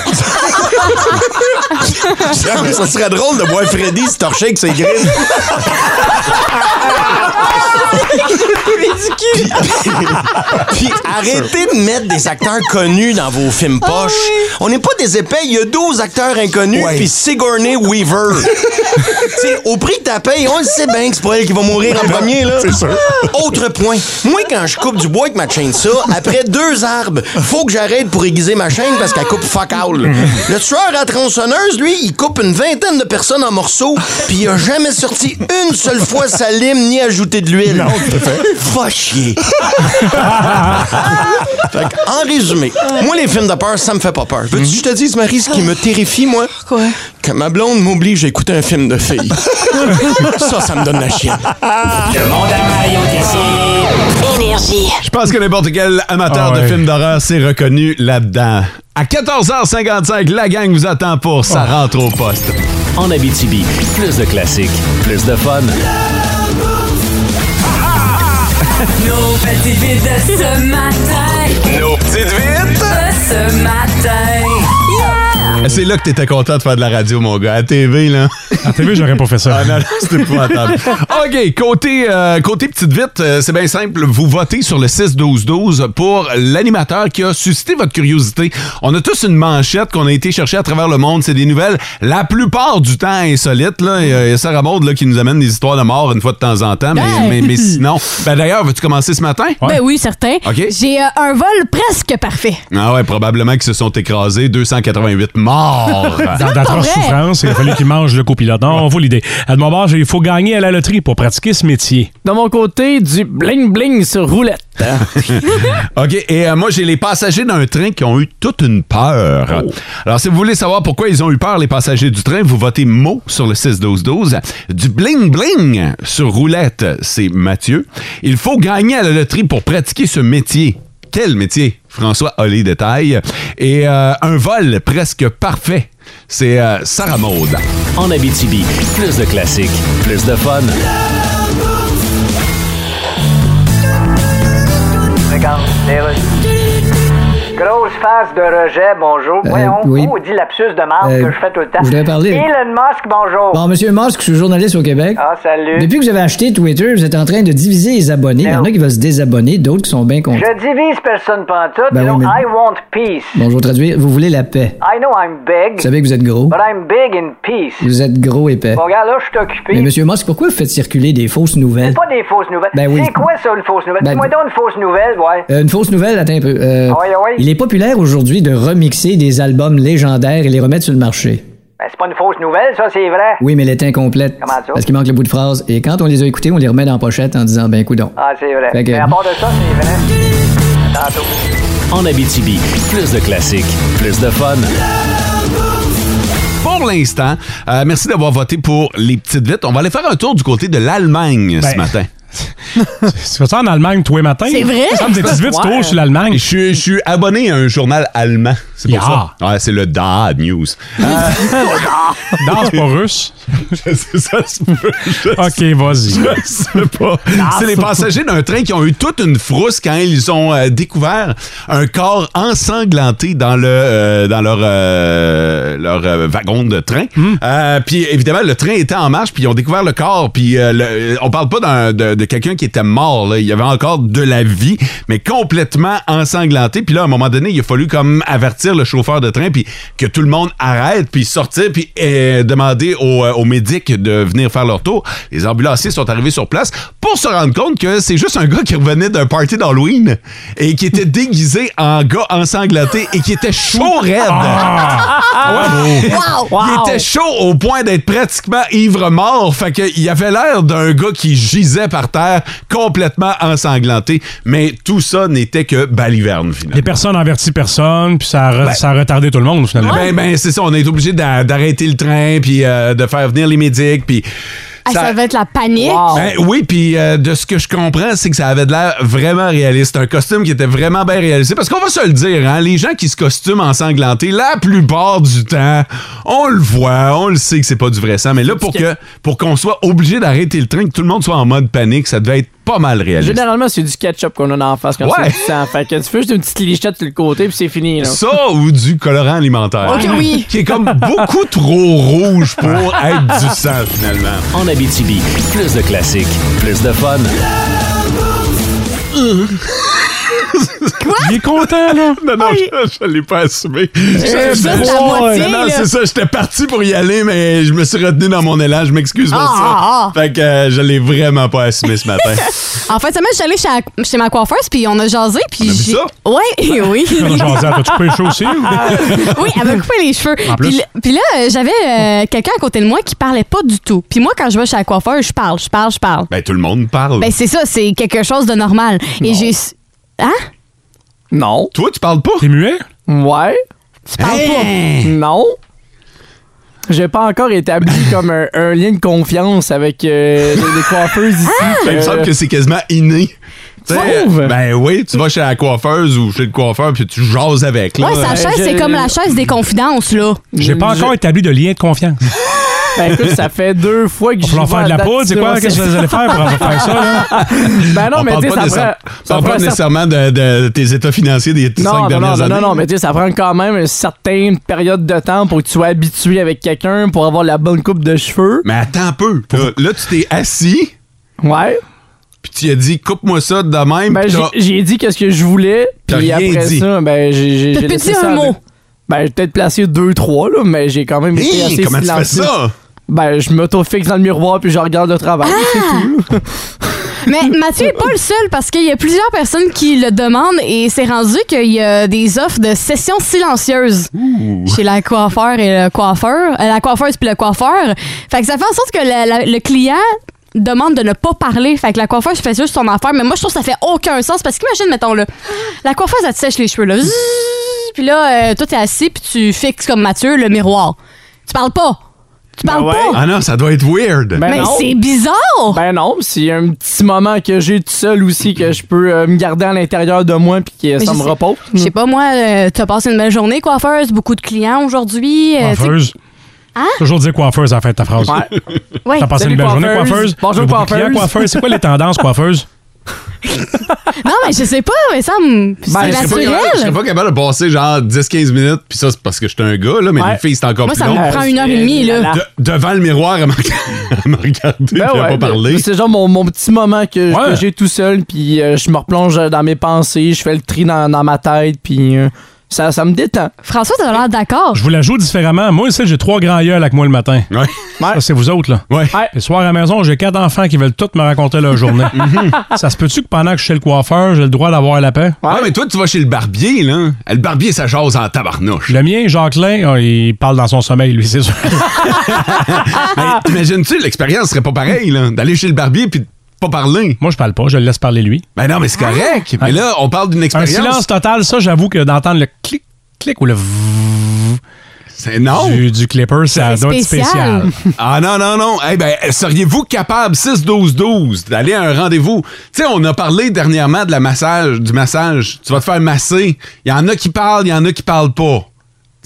ça serait drôle de voir Freddy se torcher avec ses griffes. <laughs> Puis, puis arrêtez de mettre des acteurs connus dans vos films poches. On n'est pas des épais, il y a 12 acteurs inconnus, puis Sigourney Weaver. <laughs> T'sais, au prix que t'as payé, on le sait bien que c'est pas elle qui va mourir en premier, là. C'est sûr. Autre point. Moi, quand je coupe du bois avec ma chainsaw, après deux arbres, faut que j'arrête pour aiguiser ma chaîne parce qu'elle coupe fuck all. Le tueur à tronçonneuse, lui, il coupe une vingtaine de personnes en morceaux, puis il a jamais sorti une seule fois sa lime ni ajouté de l'huile. Non, <laughs> Va chier. <laughs> Fait que, en résumé, moi, les films de peur, ça me fait pas peur. Veux-tu que je te dise, Marie, ce qui me terrifie, moi? Quoi? Que ma blonde m'oblige à écouter un film de filles. <laughs> ça, ça me donne la chienne. Le monde à Énergie. Je pense que n'importe quel amateur Ah ouais. de films d'horreur s'est reconnu là-dedans. À 14h55, la gang vous attend pour Ça rentre au poste. En Abitibi, plus de classiques, plus de fun. Nos petites vites de ce matin. Nos petites vites De ce matin. Yeah! C'est là que t'étais content de faire de la radio, mon gars. À TV, là. À TV, j'aurais pas fait ça. Ah non, non, c'était épouvantable. OK, côté, euh, côté petite vite, euh, c'est bien simple. Vous votez sur le 6-12-12 pour l'animateur qui a suscité votre curiosité. On a tous une manchette qu'on a été chercher à travers le monde. C'est des nouvelles, la plupart du temps insolites. Là. Il y a- il y a Sarah Maud là, qui nous amène des histoires de mort une fois de temps en temps. Mais, mais, mais <laughs> sinon... Ben, D'ailleurs, veux-tu commencer ce matin? Ben oui, certain. OK. J'ai euh, un vol presque parfait. Ah ouais, probablement qu'ils se sont écrasés. 288 morts. Dans d'atroces souffrances, il a fallu qu'il mange le copilote. Non, on vaut l'idée. À de mon bord, il faut gagner à la loterie pour pratiquer ce métier. De mon côté, du bling-bling sur roulette. <laughs> OK, et euh, moi, j'ai les passagers d'un train qui ont eu toute une peur. Alors, si vous voulez savoir pourquoi ils ont eu peur, les passagers du train, vous votez mot sur le 6-12-12. Du bling-bling sur roulette, c'est Mathieu. Il faut gagner à la loterie pour pratiquer ce métier. Quel métier? François a les détails. Et euh, un vol presque parfait, c'est euh, Sarah Maud. En Abitibi, plus de classiques, plus de fun. Regarde, les Russes. Grosse face de rejet, bonjour. Voyons, oui. oh, dit lapsus de marque Euh, que je fais tout le temps? je voudrais parler- Elon Musk, bonjour. Bon, Monsieur Musk, je suis journaliste au Québec. Ah, salut. Depuis que vous avez acheté Twitter, vous êtes en train de diviser les abonnés. Il y en a qui veulent se désabonner, d'autres qui sont bien contents. Je divise personne pantoute. Ben oui, mais- I want peace. Bon, je vais traduire. Vous voulez la paix. I know I'm big. Vous savez que vous êtes gros. But I'm big in peace. Vous êtes gros épais. Bon, regarde, là, je suis occupé. Mais Monsieur Musk, pourquoi vous faites circuler des fausses nouvelles? C'est pas des fausses nouvelles. Ben oui. C'est quoi ça, une fausse nouvelle? Ben- Dis-moi donc une fausse nouvelle, ouais. Euh, une fausse nouvelle, attends un peu. Euh, Ah ouais, ah ouais. Il est populaire aujourd'hui de remixer des albums légendaires et les remettre sur le marché. Ben, c'est pas une fausse nouvelle, ça, c'est vrai. Oui, mais elle est incomplète. Comment ça? Parce qu'il manque le bout de phrase. Et quand on les a écoutés, on les remet dans la pochette en disant, ben, coudon. Ah, c'est vrai. Que- Mais à part de ça, c'est vrai. À Tantôt. En Abitibi, plus de classiques, plus de fun. Pour l'instant, euh, merci d'avoir voté pour les petites vites. On va aller faire un tour du côté de l'Allemagne ce Ben, matin. Tu fais ça en Allemagne tous les matins? C'est vrai? Ça me dit vite, tu Ouais. trouves sur l'Allemagne. Je suis, je suis abonné à un journal allemand. C'est pour Ya. ça. Ouais, c'est le Da News. <laughs> Non, c'est pas russe. <laughs> c'est ça, c'est pas- OK, vas-y. Je sais pas. C'est les passagers d'un train qui ont eu toute une frousse quand ils ont euh, découvert un corps ensanglanté dans le euh, dans leur euh, leur euh, wagon de train. Euh, puis évidemment le train était en marche puis ils ont découvert le corps puis euh, le- on parle pas de, de quelqu'un qui était mort là. il y avait encore de la vie mais complètement ensanglanté puis là à un moment donné il a fallu comme avertir le chauffeur de train puis que tout le monde arrête puis sortir puis euh, demander aux, euh, aux médics de venir faire leur tour. Les ambulanciers sont arrivés sur place pour se rendre compte que c'est juste un gars qui revenait d'un party d'Halloween et qui était déguisé en gars ensanglanté et qui était chaud raide. Ah, Wow! Il était chaud au point d'être pratiquement ivre-mort. Fait qu'il avait l'air d'un gars qui gisait par terre complètement ensanglanté. Mais tout ça n'était que baliverne, finalement. Les personnes avertissent personne, puis ça a, re- ça a retardé tout le monde, finalement. Ben, ben, c'est ça, on est obligé d'a- d'arrêter le train, puis euh, de faire venir les médics, puis Ah, ça, va être la panique? Ben oui, puis euh, de ce que je comprends, c'est que ça avait de l'air vraiment réaliste. Un costume qui était vraiment bien réalisé. Parce qu'on va se le dire, hein, les gens qui se costument ensanglantés, la plupart du temps, on le voit, on le sait que c'est pas du vrai sang. Mais là, pour que pour qu'on soit obligé d'arrêter le train, que tout le monde soit en mode panique, ça devait être pas mal réaliste. Généralement, c'est du ketchup qu'on a en face quand Ouais. c'est du sang. Fait que tu fais juste une petite lichette sur le côté puis c'est fini. Là. Ça ou du colorant alimentaire. Ok, oui. <laughs> Qui est comme beaucoup trop rouge pour être du sang, finalement. En Abitibi, plus de classiques, plus de fun. <laughs> Quoi? Il est content, là. <laughs> Non, non, je, je l'ai pas assumé. Juste la moitié, Non, c'est ça. J'étais parti pour y aller, mais je me suis retenu dans mon élan. Je m'excuse pour Ah, ça. ah, Fait que euh, je l'ai vraiment pas assumé ce matin. <laughs> En fait, semaine, je suis allée chez, chez ma coiffeuse, puis on a jasé, puis On a vu j'ai- ça? Ouais, <laughs> oui. On a jasé, t'as-tu coupé les cheveux aussi? ou? oui, elle m'a coupé les cheveux. En plus. Puis, là- puis là, euh, j'avais euh, quelqu'un à côté de moi qui parlait pas du tout. Puis moi, quand je vais chez la coiffeuse, je parle, je parle, je parle. Ben, tout le monde parle. Ben, c'est ça, c'est quelque chose de normal. Et j'ai. Hein? Non. Toi, tu parles pas? T'es muet? Ouais. Tu parles Non. J'ai pas encore établi <laughs> comme un, un lien de confiance avec euh, les, les coiffeuses ici. Ben, il me Euh, semble que c'est quasiment inné. Tu Trouve? Ben oui, tu vas chez la coiffeuse ou chez le coiffeur puis tu jases avec. Là. Ouais, sa chaise, c'est comme la chaise des confidences, là. J'ai pas encore établi de lien de confiance. <laughs> Ben écoute, ça fait deux fois que On je va leur faire de la poudre, c'est quoi? Qu'est-ce que vous allez faire pour faire ça, là? <laughs> Ben non, On mais tu sais, pas ça prend. ça prend nécessairement de, de tes états financiers des cinq Non, non, dernières non, années. non, non, mais tu sais, ça prend quand même une certaine période de temps pour que tu sois habitué avec quelqu'un pour avoir la bonne coupe de cheveux. Mais attends un peu. Là, là, tu t'es assis. Ouais. Puis tu as dit, coupe-moi ça de même. Ben, j'ai- dit qu'est-ce que je voulais, puis après dit. ça, ben, j'ai laissé dit ça un mot. Ben, j'ai peut-être placé deux, trois, là, mais j'ai quand même été Hey, assez comment tu fais ça? Ben, je m'auto-fixe dans le miroir puis je regarde le travail, c'est tout. <laughs> Mais Mathieu est pas le seul parce qu'il y a plusieurs personnes qui le demandent et c'est rendu qu'il y a des offres de sessions silencieuses chez la coiffeur et le coiffeur, euh, la coiffeuse puis le coiffeur. Fait que ça fait en sorte que la- le client demande de ne pas parler. Fait que la coiffeuse fait juste son affaire. Mais moi, je trouve que ça fait aucun sens parce qu'imagine, mettons, là, la coiffeuse, elle te sèche les cheveux, là. Puis là, euh, toi, t'es assis puis tu fixes comme Mathieu le miroir. Tu parles pas. Tu parles pas. Ah non, ça doit être weird. Ben Mais c'est bizarre! Ben non, c'est un petit moment que j'ai tout seul aussi que je peux euh, me garder à l'intérieur de moi puis que Mais ça me sais- repose. Je sais pas, moi, euh, t'as passé une belle journée, coiffeuse, beaucoup de clients aujourd'hui. euh, Coiffeuse? Hein? Toujours dire coiffeuse en fait ta phrase. Ouais. <laughs> Ouais. T'as passé Salut, une belle journée coiffeuse? Bonjour, clients, coiffeuse. coiffeuse. C'est quoi les tendances coiffeuse? <laughs> Non, mais je sais pas, mais ça me. c'est Ben, je serais pas capable- je serais naturel. pas capable de passer genre 10-15 minutes, puis ça, c'est parce que je suis un gars, là, mais Ouais. les filles, c'est encore Moi, plus ça long. me prend une heure et demie, là. De- devant le miroir, à me, <laughs> à regarder, puis Ben à ouais, pas parler. C'est genre mon, mon petit moment que, Ouais. que j'ai tout seul, puis euh, je me replonge dans mes pensées, je fais le tri dans, dans ma tête, puis euh, ça, ça me détend. François, t'as l'air d'accord. Je vous la joue différemment. Moi, ici, j'ai trois grands yeux avec moi le matin. Ouais. Ça, c'est vous autres, là. Ouais. Ouais. Le soir à la maison, j'ai quatre enfants qui veulent tous me raconter leur journée. <laughs> ça se peut-tu que pendant que je suis chez le coiffeur, j'ai le droit d'avoir la paix? Ah, mais toi, tu vas chez le barbier, là. Le barbier, ça jase en tabarnouche. Le mien, Jacqueline, oh, il parle dans son sommeil, lui, c'est sûr. <laughs> Mais t'imagines-tu, l'expérience serait pas pareille, là, d'aller chez le barbier puis de pas parler. Moi, je parle pas, je le laisse parler lui. Ben non, mais c'est correct. Mais là, on parle d'une Un expérience. silence total, ça, j'avoue que d'entendre le clic, clic ou le C'est non. du, du clipper, ça C'est doit être spécial. spécial. Ah non, non, non. Eh ben, seriez-vous capable, 6-12-12, d'aller à un rendez-vous? Tu sais, on a parlé dernièrement de la massage, du massage. Tu vas te faire masser. Il y en a qui parlent, il y en a qui parlent pas.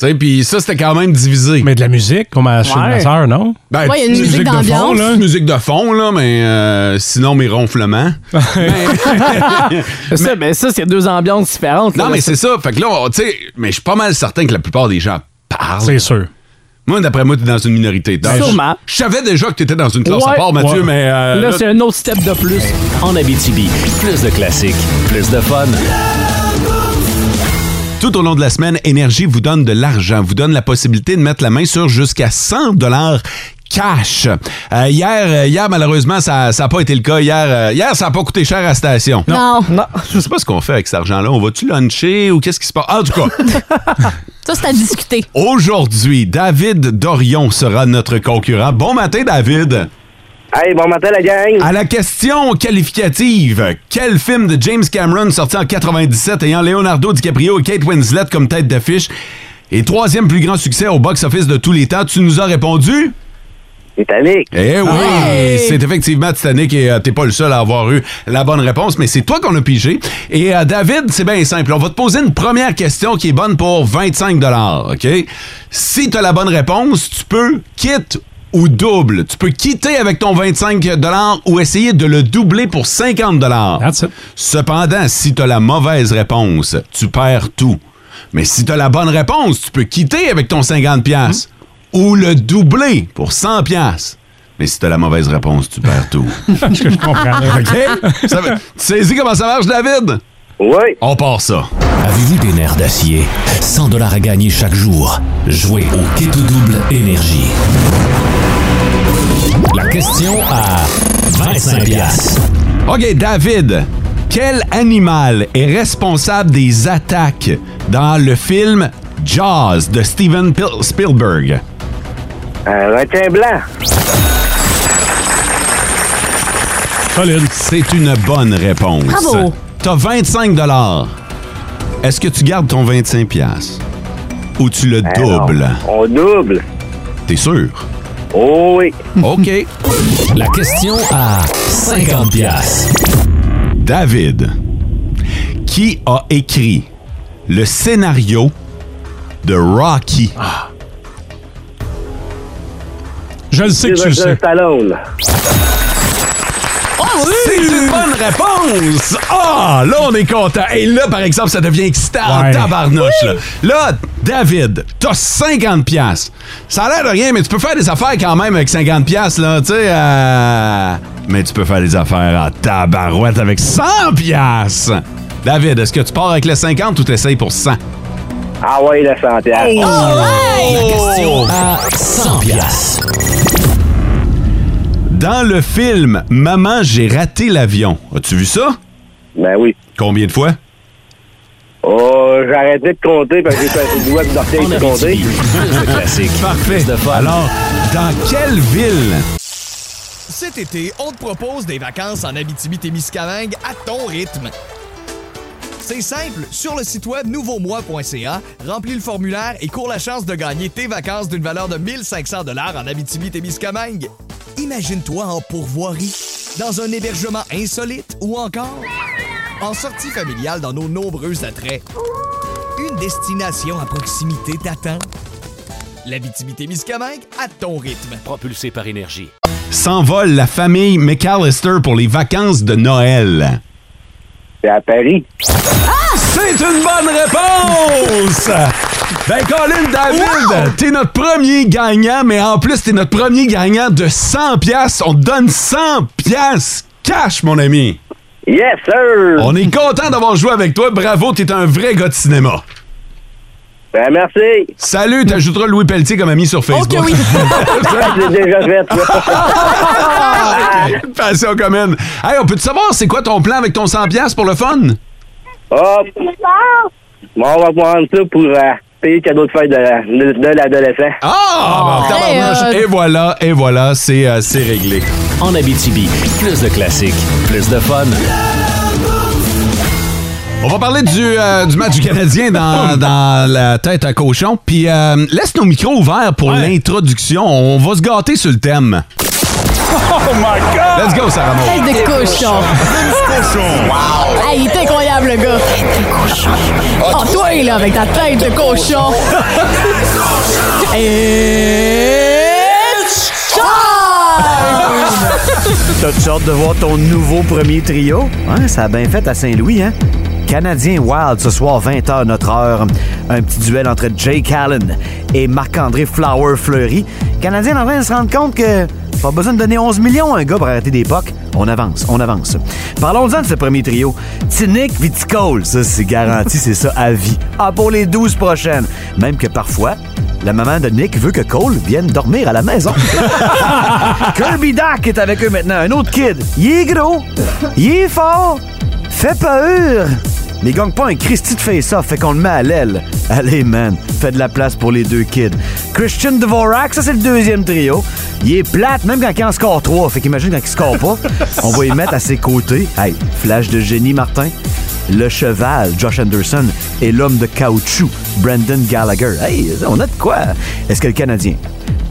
Tu sais, puis ça, c'était quand même divisé. Mais de la musique, comme à chez Ouais. ma soeur, non? Ben, Ouais, il y a une musique de fond, d'ambiance. là. musique de fond, là, mais euh, sinon, mes ronflements. <laughs> Ça, ben, ça c'est deux ambiances différentes. là. non, mais c'est ça. Fait que là, on- tu sais, mais je suis pas mal certain que la plupart des gens parlent. C'est sûr. Moi, d'après moi, t'es dans une minorité. Donc, Sûrement. Je savais déjà que t'étais dans une classe à Ouais. part, Mathieu, Ouais. mais... euh, Là, là, c'est un autre step de plus. En Abitibi, plus de classiques, plus de fun. Tout au long de la semaine, Énergie vous donne de l'argent, vous donne la possibilité de mettre la main sur jusqu'à 100 dollars cash. Euh, hier, euh, hier, malheureusement, ça n'a pas été le cas. Hier, euh, hier ça n'a pas coûté cher à la station. Non. Non. Je sais pas ce qu'on fait avec cet argent-là. On va-tu luncher ou qu'est-ce qui se passe? En tout cas, <laughs> Ça, c'est à discuter. aujourd'hui, David Dorion sera notre concurrent. Bon matin, David. Hey, bon matin, la gang. À la question qualificative, quel film de James Cameron sorti en 97 ayant Leonardo DiCaprio et Kate Winslet comme tête d'affiche et troisième plus grand succès au box-office de tous les temps, tu nous as répondu? Titanic. Eh oui, Hey! c'est effectivement Titanic et euh, t'es pas le seul à avoir eu la bonne réponse, mais c'est toi qu'on a pigé. Et euh, David, c'est bien simple. On va te poser une première question qui est bonne pour 25 OK? Si t'as la bonne réponse, tu peux quitte ou double. Tu peux quitter avec ton 25 ou essayer de le doubler pour 50 Cependant, si t'as la mauvaise réponse, tu perds tout. Mais si t'as la bonne réponse, tu peux quitter avec ton 50 pièces ou le doubler pour 100 pièces. Mais si t'as la mauvaise réponse, tu perds tout. <laughs> Je comprends. <laughs> OK? Ça tu saisis comment ça marche, David? Oui. On part ça. Avez-vous des nerfs d'acier? 100 dollars à gagner chaque jour. Jouez au Kit ou Double Énergie. La question à 25 piastres. OK, David. Quel animal est responsable des attaques dans le film Jaws de Steven Pil- Spielberg? Un requin blanc. C'est une bonne réponse. Bravo. T'as 25 Est-ce que tu gardes ton 25 pièces ou tu le Ben non, doubles? On double. T'es sûr? Oh oui. OK. La question à 50 piastres. David, qui a écrit le scénario de Rocky? Je le sais que tu le sais. Stallone. C'est une bonne réponse! Ah, là, on est content. Et là, par exemple, ça devient excitant en Ouais. tabarnouche. Là. Là, David, t'as 50 pièces. Ça a l'air de rien, mais tu peux faire des affaires quand même avec 50 pièces là, tu sais. euh, Mais tu peux faire des affaires en tabarouette avec 100 pièces. David, est-ce que tu pars avec le 50 ou t'essayes pour 100? Ah ouais, le 100 piastres. La question à 100 piastres. Dans le film Maman, j'ai raté l'avion, as-tu vu ça? Ben oui. Combien de fois? Oh, j'ai arrêté de compter parce que j'ai fait du web d'orteil de compter. <laughs> Parfait. Alors, dans quelle ville? Cet été, on te propose des vacances en Abitibi-Témiscamingue à ton rythme. C'est simple, sur le site web nouveaumois.ca, remplis le formulaire et cours la chance de gagner tes vacances d'une valeur de 1500 dollars en Abitibi-Témiscamingue. Imagine-toi en pourvoirie, dans un hébergement insolite ou encore en sortie familiale dans nos nombreux attraits. Une destination à proximité t'attend. L'Abitibi-Témiscamingue à ton rythme. Propulsé par énergie. S'envole la famille McAllister pour les vacances de Noël. C'est à Paris. C'est une bonne réponse! Ben, Colin David, t'es notre premier gagnant, mais en plus, t'es notre premier gagnant de 100 pièces. On te donne 100 pièces cash, mon ami. Yes, sir! On est content d'avoir joué avec toi. Bravo, t'es un vrai gars de cinéma. Ben, merci. Salut, t'ajouteras Louis Pelletier comme ami sur Facebook. oui. <laughs> J'ai déjà fait, Ok, <laughs> Passion commune. Hey, on peut-tu savoir c'est quoi ton plan avec ton 100 pièces pour le fun? Hop. Bon, on va prendre ça pour euh, le cadeau de fête de, de, de l'adolescent. Ah! bon, tabarnouche. Et voilà, et voilà, c'est euh, c'est réglé. En Abitibi, plus de classiques, plus de fun. On va parler du, euh, du match du Canadien dans, <laughs> dans la tête à cochon. Puis euh, laisse nos micros ouverts pour l'introduction. On va se gâter sur le thème. Oh my God! Let's go, Sarah Maud. Tête de cochon. Wow! Hey, il est incroyable, le gars. Oh, toi, là, avec ta tête de cochon. <laughs> It's T'as-tu hâte de voir ton nouveau premier trio? Hein, ça a bien fait à Saint-Louis, hein? Canadien Wild ce soir, 20h notre heure. Un petit duel entre Jake Allen et Marc-André Flower Fleury. Canadien en train de se rendre compte que pas besoin de donner 11 millions à un gars pour arrêter des pocs. On avance, on avance. Parlons-en de ce premier trio. Tinick Viticole, ça c'est garanti, c'est ça à vie. Ah, pour les 12 prochaines. Même que parfois, la maman de Nick veut que Cole vienne dormir à la maison. <laughs> Kirby Duck est avec eux maintenant, un autre kid. Il est gros, il est fort, fait peur. Mais il gagne pas un Christy de face-off, fait qu'on le met à l'aile. Allez, man, fais de la place pour les deux kids. Christian Dvorak, ça c'est le deuxième trio. Il est plate, même quand il en score trois, fait qu'imagine quand il score pas. <laughs> On va y mettre à ses côtés. Hey, flash de génie, Martin. Le cheval, Josh Anderson, et l'homme de caoutchouc, Brandon Gallagher. Hey, on a de quoi? Est-ce que le Canadien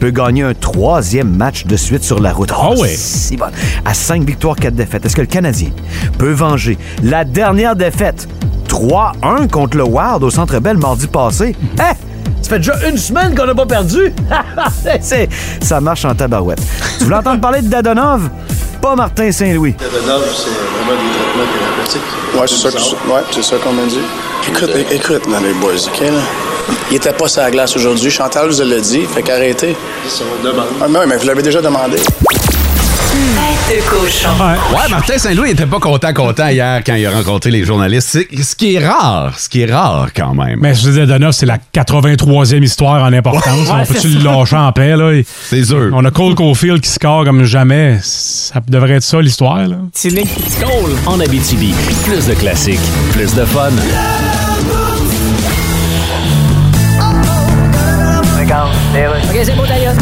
peut gagner un troisième match de suite sur la route? Ah ouais. si bon. À 5 victoires, 4 défaites. Est-ce que le Canadien peut venger la dernière défaite? 3-1 contre le Wild au Centre Bell mardi passé? Hein? Ça fait déjà une semaine qu'on n'a pas perdu. <laughs> Ça marche en tabarouette. Tu voulais entendre parler de Dadonov? Pas Martin Saint-Louis. C'est vraiment des traitements thérapeutiques. Ouais, c'est ça, que- ouais, c'est ça qu'on m'a dit. Écoute, écoute, dans les boys, OK, là? Il était pas sur la glace aujourd'hui. Chantal vous l'a dit, fait qu'arrêtez. C'est son demande. Ah, mais vous l'avez déjà demandé. Tête de cochon. Ouais, Martin Saint-Louis était pas content, content hier quand il a rencontré les journalistes. Ce qui est rare, ce qui est rare quand même. Mais je disais, Donoff, c'est la 83e histoire en importance. Ouais, on peut-tu le lâcher en paix, là? C'est sûr. On a Cole Caulfield qui score comme jamais. Ça devrait être ça, l'histoire, là. Cole en Abitibi. Plus de classiques, plus de fun. OK, c'est beau, d'ailleurs.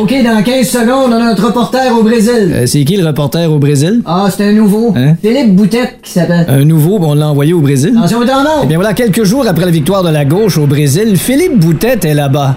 OK, dans 15 secondes, on a notre reporter au Brésil. Euh, c'est qui le reporter au Brésil? Ah, c'est un nouveau. Hein? Philippe Boutette qui s'appelle. Un nouveau, on l'a envoyé au Brésil. Attention, Eh bien voilà, quelques jours après la victoire de la gauche au Brésil, Philippe Boutette est là-bas.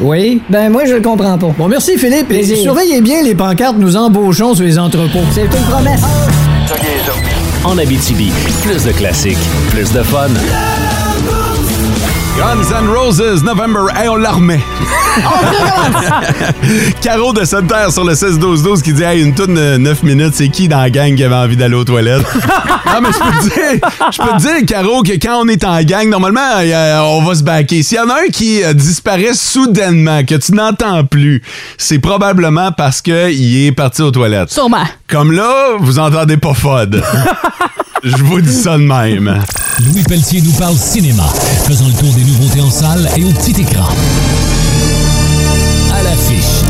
Oui. ben moi, je le comprends pas. Bon, merci, Philippe. Et Plaisir. surveillez bien les pancartes nous embauchons sur les entrepôts. C'est une promesse. En Abitibi, plus de classiques, plus de fun. Guns N' Roses, November. Hey, on la remet. <laughs> <laughs> Caro de Sainte-Terre sur le 16-12-12 qui dit Hey, une tourne de 9 minutes, c'est qui dans la gang qui avait envie d'aller aux toilettes? <laughs> non, mais je peux te dire, je peux te dire, Caro, que quand on est en gang, normalement, euh, on va se baquer. S'il y en a un qui euh, disparaît soudainement, que tu n'entends plus, c'est probablement parce qu'il est parti aux toilettes. Sûrement. Comme là, vous entendez pas FOD. Je vous dis ça de même. Louis Pelletier nous parle cinéma, faisant le tour des nouveautés en salle et au petit écran. À l'affiche.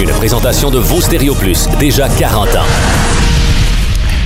Une présentation de vos Stéréo Plus, déjà 40 ans.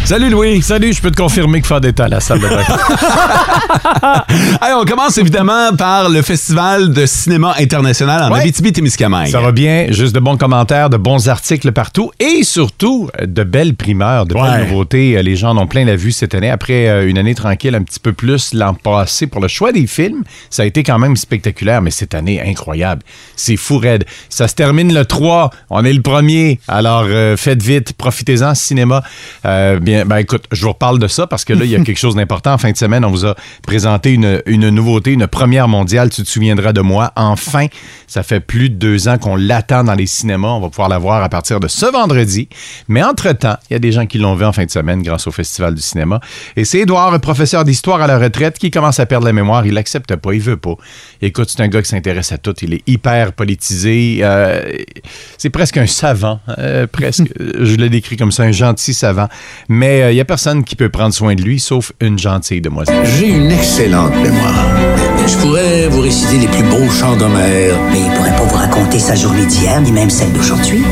Salut Louis. Salut, je peux te confirmer que faire des à la salle de bain. <laughs> Hey, on commence évidemment par le Festival de cinéma international en Ouais. Abitibi-Témiscamingue. Ça va bien, juste de bons commentaires, de bons articles partout et surtout euh, de belles primeurs, de Ouais. belles nouveautés. Euh, Les gens en ont plein la vue cette année. Après euh, une année tranquille, un petit peu plus l'an passé pour le choix des films, ça a été quand même spectaculaire, mais cette année, incroyable. C'est fou raide. Ça se termine le 3, on est le premier, alors euh, faites vite, profitez-en, cinéma. Euh, bien, ben écoute, je vous reparle de ça parce que là, il y a quelque chose d'important. En fin de semaine, on vous a présenté une, une nouveauté, une première mondiale, tu te souviendras de moi. Enfin, ça fait plus de deux ans qu'on l'attend dans les cinémas. On va pouvoir la voir à partir de ce vendredi. Mais entre-temps, il y a des gens qui l'ont vu en fin de semaine grâce au Festival du cinéma. Et c'est Édouard, un professeur d'histoire à la retraite, qui commence à perdre la mémoire. Il l'accepte pas, il veut pas. Écoute, c'est un gars qui s'intéresse à tout. Il est hyper politisé. Euh, c'est presque un savant, euh, presque. <laughs> Je le décris comme ça, un gentil savant. Mais euh, il y a personne qui peut prendre soin de lui, sauf une gentille demoiselle. J'ai une excellente mémoire. Je pourrais vous réciter les plus beaux chants d'Homère. Mais il pourrait pas vous raconter sa journée d'hier, ni même celle d'aujourd'hui.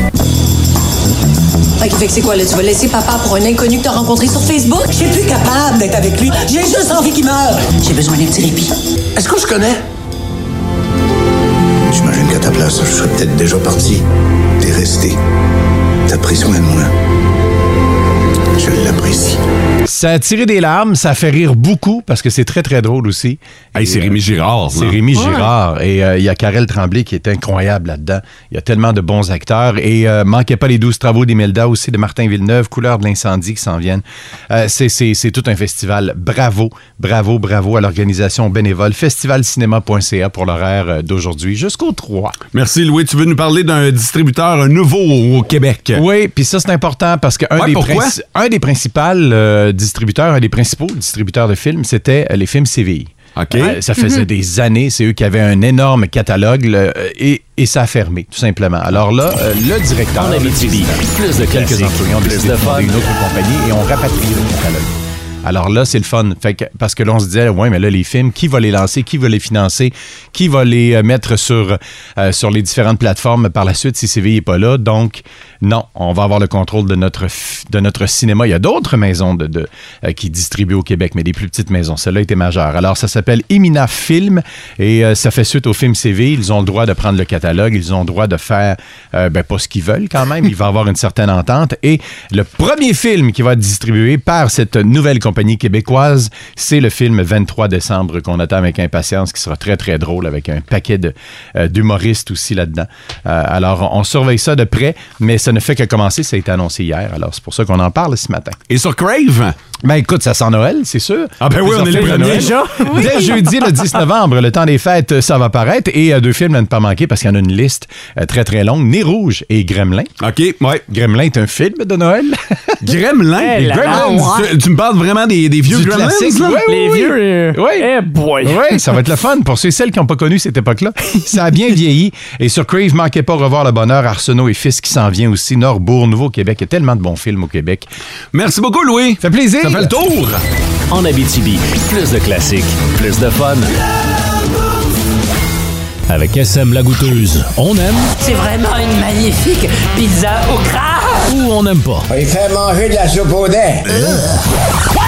Fait que fait que c'est quoi, là? Tu vas laisser papa pour un inconnu que t'as rencontré sur Facebook? Je suis plus capable d'être avec lui. J'ai juste envie qu'il meure. J'ai besoin d'un petit répit. Est-ce qu'on se connaît? J'imagine qu'à ta place, je serais peut-être déjà parti. T'es resté. T'as pris soin de moi. Je l'apprécie. Ça a tiré des larmes, ça a fait rire beaucoup parce que c'est très très drôle aussi. Hey, c'est Et, Rémi euh, Girard, ça. C'est Rémi Ouais. Girard et euh, il y a Karel Tremblay qui est incroyable là-dedans. Il y a tellement de bons acteurs et euh, manquez pas les 12 travaux d'Imelda aussi de Martin Villeneuve, Couleur de l'incendie qui s'en viennent. Euh, c'est, c'est- c'est tout un festival. Bravo, bravo, bravo à l'organisation bénévole festivalcinéma.ca pour l'horaire euh, d'aujourd'hui jusqu'au 3. Merci Louis. Tu veux nous parler d'un distributeur nouveau au, Québec? Oui, puis ça, c'est important parce qu'un Ouais, des, pourquoi? princi- un des principaux euh, distributeurs, un des principaux distributeurs de films, c'était euh, les films CVI. OK. Euh, ça faisait Mhm. des années, c'est eux qui avaient un énorme catalogue le- et, et ça a fermé, tout simplement. Alors là, euh, le directeur, En Abitibi, plus de quelques employés ont plus décidé de de fun. une autre compagnie et ont rapatrié le catalogue. Alors là, c'est le fun. Parce que là, on se disait, ouais, mais là, les films, qui va les lancer, qui va les financer, qui va les euh, mettre sur, euh, sur les différentes plateformes par la suite si CVI n'est pas là. Donc, non, on va avoir le contrôle de notre, de notre cinéma. Il y a d'autres maisons euh, qui distribuent au Québec, mais des plus petites maisons. Celle-là était majeure. Alors, ça s'appelle Emina Film et ça fait suite au film CV. Ils ont le droit de prendre le catalogue. Ils ont le droit de faire, ben, pas ce qu'ils veulent quand même. Il va avoir une certaine entente. Et le premier film qui va être distribué par cette nouvelle compagnie québécoise, c'est le film 23 décembre qu'on attend avec impatience, qui sera très, très drôle avec un paquet euh, d'humoristes aussi là-dedans. Euh, alors, on surveille ça de près, mais ça ne fait que commencer. Ça a été annoncé hier. Alors, c'est pour ça qu'on en parle ce matin. Et sur Crave? Ben écoute, ça sent Noël, c'est sûr. Ah ben oui, on est le premier. Noël. Déjà? <laughs> Dès jeudi, le 10 novembre, le temps des fêtes, euh, ça va paraître. Et euh, deux films à ne pas manquer parce qu'il y en a une liste euh, très, très longue. Nez rouge et Gremlin. OK, ouais. Gremlin est un film de Noël. <laughs> Gremlin? Eh ouais. Tu, tu me parles vraiment des, des vieux Du Gremlins? classique, là? oui, oui, Les oui. vieux. euh, Oui. Eh boy. Oui, ça va être le fun pour ceux et celles qui n'ont pas connu cette époque-là. <laughs> Ça a bien vieilli. Et sur Crave, manquez pas revoir le bonheur. Arsenault et Fils qui s'en vient aussi. Norbourg, Nouveau-Québec. Il y a tellement de bons films au Québec. Merci beaucoup, Louis. Ça fait plaisir. Ça fait le tour. En Abitibi, plus de classiques, plus de fun. Avec SM La Goûteuse, on aime C'est vraiment une magnifique pizza au gras. Ou on n'aime pas. Il fait manger de la soupe au dent.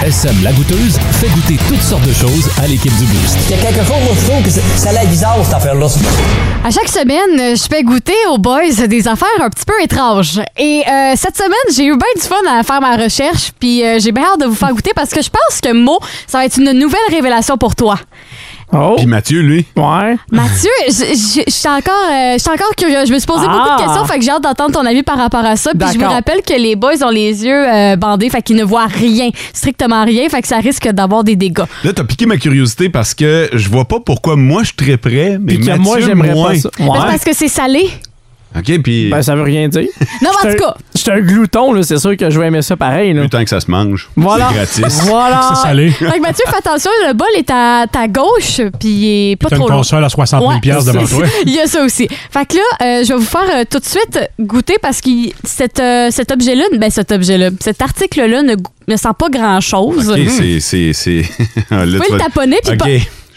SM La Goûteuse fait goûter toutes sortes de choses à l'équipe du Boost. Il y a quelque chose, moi, je trouve que ça a l'air bizarre, cette affaire-là. À chaque semaine, euh, je fais goûter aux boys des affaires un petit peu étranges. Et euh, cette semaine, j'ai eu bien du fun à faire ma recherche, puis euh, j'ai bien hâte de vous faire goûter parce que je pense que Mo, ça va être une nouvelle révélation pour toi. Oh. Puis Mathieu, lui? Ouais. Mathieu, je suis encore, euh, je suis encore curieux. Je me suis posé beaucoup Ah. de questions, fait que j'ai hâte d'entendre ton avis par rapport à ça. Puis je vous rappelle que les boys ont les yeux euh, bandés, fait qu'ils ne voient rien, strictement rien, fait que ça risque d'avoir des dégâts. Là, t'as piqué ma curiosité parce que je vois pas pourquoi moi je suis très prêt, mais Puis Mathieu, moi, j'aimerais moins. pas ça. Ben, c'est parce que c'est salé. OK, puis Ben, ça veut rien dire. Non, mais en tout cas, un- J'étais un glouton, là. C'est sûr que je vais aimer ça pareil, là. tant que ça se mange. Voilà. C'est gratis. <laughs> Voilà. C'est salé. <laughs> Fait que Mathieu, fais attention, le bol est à ta gauche, puis il est pas T'as une trop lourd. console à 60 000 piastres devant c'est- toi. Il y a ça aussi. Fait que là, euh, je vais vous faire euh, tout de suite goûter parce que cet, euh, cet objet-là, ben cet objet-là, cet article-là ne, ne sent pas grand-chose. OK, c'est... c'est, c'est... <laughs> Là, pouvez tu le vas- taponner, puis OK, pas-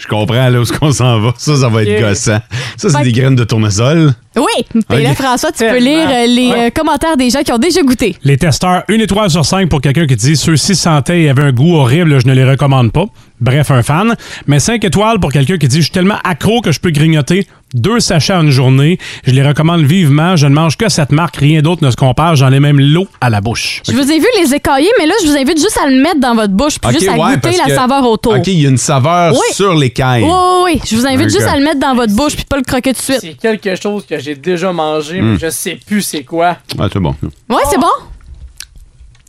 je comprends là où est-ce qu'on s'en va. Ça, ça va être gossant. Ça, c'est des graines de tournesol. Oui, puis là. François, tu peux lire euh, les Ouais. euh, commentaires des gens qui ont déjà goûté. Les testeurs, une étoile sur cinq pour quelqu'un qui dit ceux-ci sentaient et avaient un goût horrible, je ne les recommande pas. Bref, un fan. Mais cinq étoiles pour quelqu'un qui dit je suis tellement accro que je peux grignoter deux sachets en une journée. Je les recommande vivement. Je ne mange que cette marque, rien d'autre ne se compare. J'en ai même l'eau à la bouche. Je vous ai vu les écailler, mais là, je vous invite juste à le mettre dans votre bouche, puis juste à ouais, goûter la que- saveur autour. OK, il y a une saveur Oui. sur l'écaille. Oui, oui, oui. Je vous invite juste à le mettre dans votre bouche, puis pas le croquer tout de suite. C'est quelque chose que j'ai déjà mangé, Mm. mais je sais plus c'est quoi. Ah, c'est bon. Ouais, c'est bon.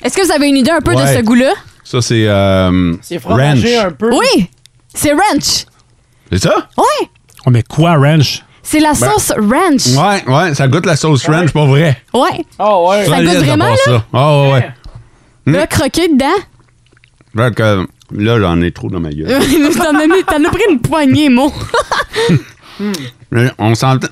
Est-ce que vous avez une idée un peu de ce goût-là? Ça, c'est... Euh, C'est fromagé ranch. un peu. Oui, c'est ranch. C'est ça? Ouais, Oh, mais quoi, ranch? c'est la Ben, sauce ranch. Ouais, ouais, ça goûte la sauce ranch, pas vrai. Ouais. Oh, ouais. Ça Solide goûte vraiment, là? ça. Ah, ouais, ouais. Là, croquer dedans? Fait que, là, j'en ai trop dans ma gueule. T'en as, mis- t'en as pris une poignée, mon. <laughs> On s'entend...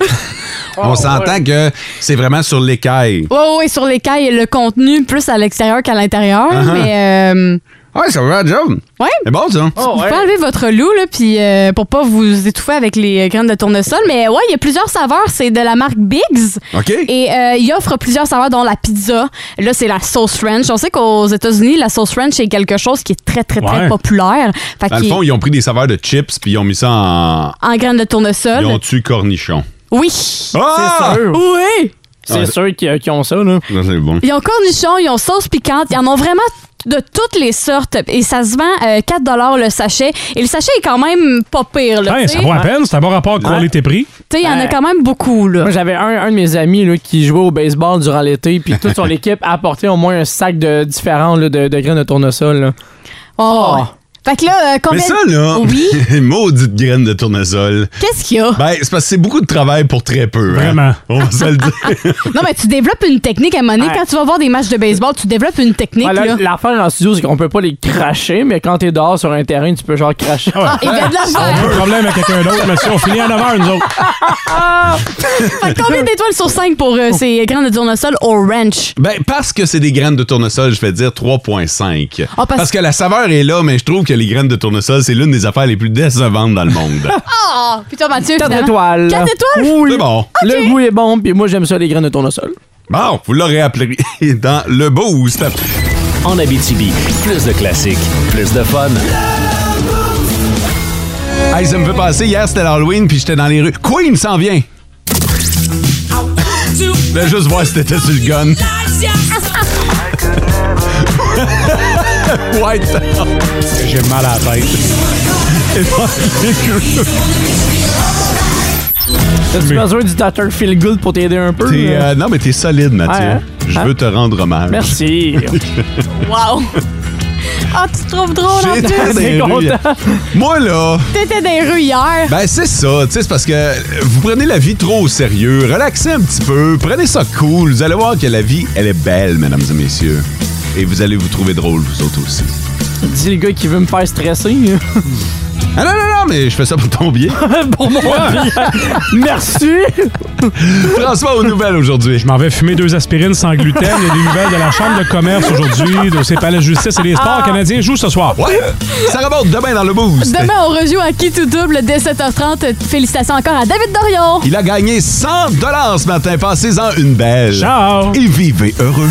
<laughs> On s'entend que c'est vraiment sur l'écaille. Ouais, ouais, ouais, sur l'écaille, le contenu plus à l'extérieur qu'à l'intérieur. Uh-huh. Mais, euh, Ouais, ça va, job. ouais. C'est bon, ça. Oh, Vous ouais. pouvez enlever votre loup, là, puis euh, pour pas vous étouffer avec les euh, graines de tournesol. Mais ouais, il y a plusieurs saveurs. C'est de la marque Biggs. OK. Et euh, il offre plusieurs saveurs, dont la pizza. Là, c'est la sauce French. On sait qu'aux États-Unis, la sauce French est quelque chose qui est très, très, très populaire. Fait Dans le fond, ils ont pris des saveurs de chips puis ils ont mis ça en... en graines de tournesol. Ils ont tué cornichon? Oui. Ah! C'est sûr. Oui. C'est sûr qu'ils qu'ils ont ça, là. Ça, c'est bon. Ils ont cornichons, ils ont sauce piquante, ils en ont vraiment de toutes les sortes. Et ça se vend euh, 4 le sachet. Et le sachet est quand même pas pire. Là, tu ça sais. vaut à peine. C'est un bon rapport qualité-prix. Tu sais, il y en a quand même beaucoup. Là. Moi, j'avais un, un de mes amis là, qui jouait au baseball durant l'été, puis toute son <laughs> équipe a apporté au moins un sac de différents là, de, de graines de tournesol. là. Oh, ouais. Fait que là, euh, combien... Mais ça, là, <laughs> Oui? <laughs> maudite graine de tournesol. Qu'est-ce qu'il y a? Ben, c'est parce que c'est beaucoup de travail pour très peu. hein. Vraiment. <laughs> On va se le dire. Non, mais tu développes une technique à un moment donné. Ouais. Quand tu vas voir des matchs de baseball, tu développes une technique. Ouais, là. L'affaire dans le studio, c'est qu'on peut pas les cracher, mais quand t'es dehors sur un terrain, tu peux genre cracher. Ah, il vient de la On faire. a un problème avec quelqu'un d'autre, monsieur. On finit à 9h, nous autres. Fait que combien d'étoiles sur 5 pour euh, ces graines de tournesol au ranch? Ben, parce que c'est des graines de tournesol, je vais dire 3,5. Ah, parce- parce... que la saveur est là, mais je trouve que les graines de tournesol, c'est l'une des affaires les plus décevantes dans le monde. <laughs> Ah! Puis toi, Mathieu, 4 finalement? étoiles. 4 étoiles? Oui. C'est bon. Le goût est bon, puis moi, j'aime ça, les graines de tournesol. Bon, vous l'aurez appelé <laughs> dans le boost. En Abitibi, plus de classiques, plus de fun. Hey, ça me fait passer, hier c'était l'Halloween, puis j'étais dans les rues. Queen s'en vient! Je juste voir si t'étais sur le gun. <laughs> White J'ai mal à la tête. T'as-tu besoin du Dr. Feel Good pour t'aider un peu? T'es, euh, non, mais t'es solide, Mathieu. Ouais, hein? Je Hein? veux te rendre hommage. Merci. <laughs> Wow! Ah, tu te trouves drôle en J'étais plus! content. Moi, là, T'étais dans les rues hier. ben c'est ça. Tu sais, c'est parce que vous prenez la vie trop au sérieux. Relaxez un petit peu. Prenez ça cool. Vous allez voir que la vie, elle est belle, mesdames et messieurs. Et vous allez vous trouver drôle, vous autres aussi. Dis le gars qui veut me faire stresser. Ah non, non, non, mais je fais ça pour ton bien. <laughs> pour moi. Merci. François, aux nouvelles aujourd'hui. Je m'en vais fumer deux aspirines sans gluten. Il y a des nouvelles de la Chambre de commerce aujourd'hui, de ces palais de justice et les sports canadiens jouent ce soir. Ouais! Ça remonte demain dans le boost. Demain, on rejoue à qui tout double dès 7h30. Félicitations encore à David Dorion. Il a gagné 100 dollars ce matin. Passez-en une belle. Ciao! Et vivez heureux.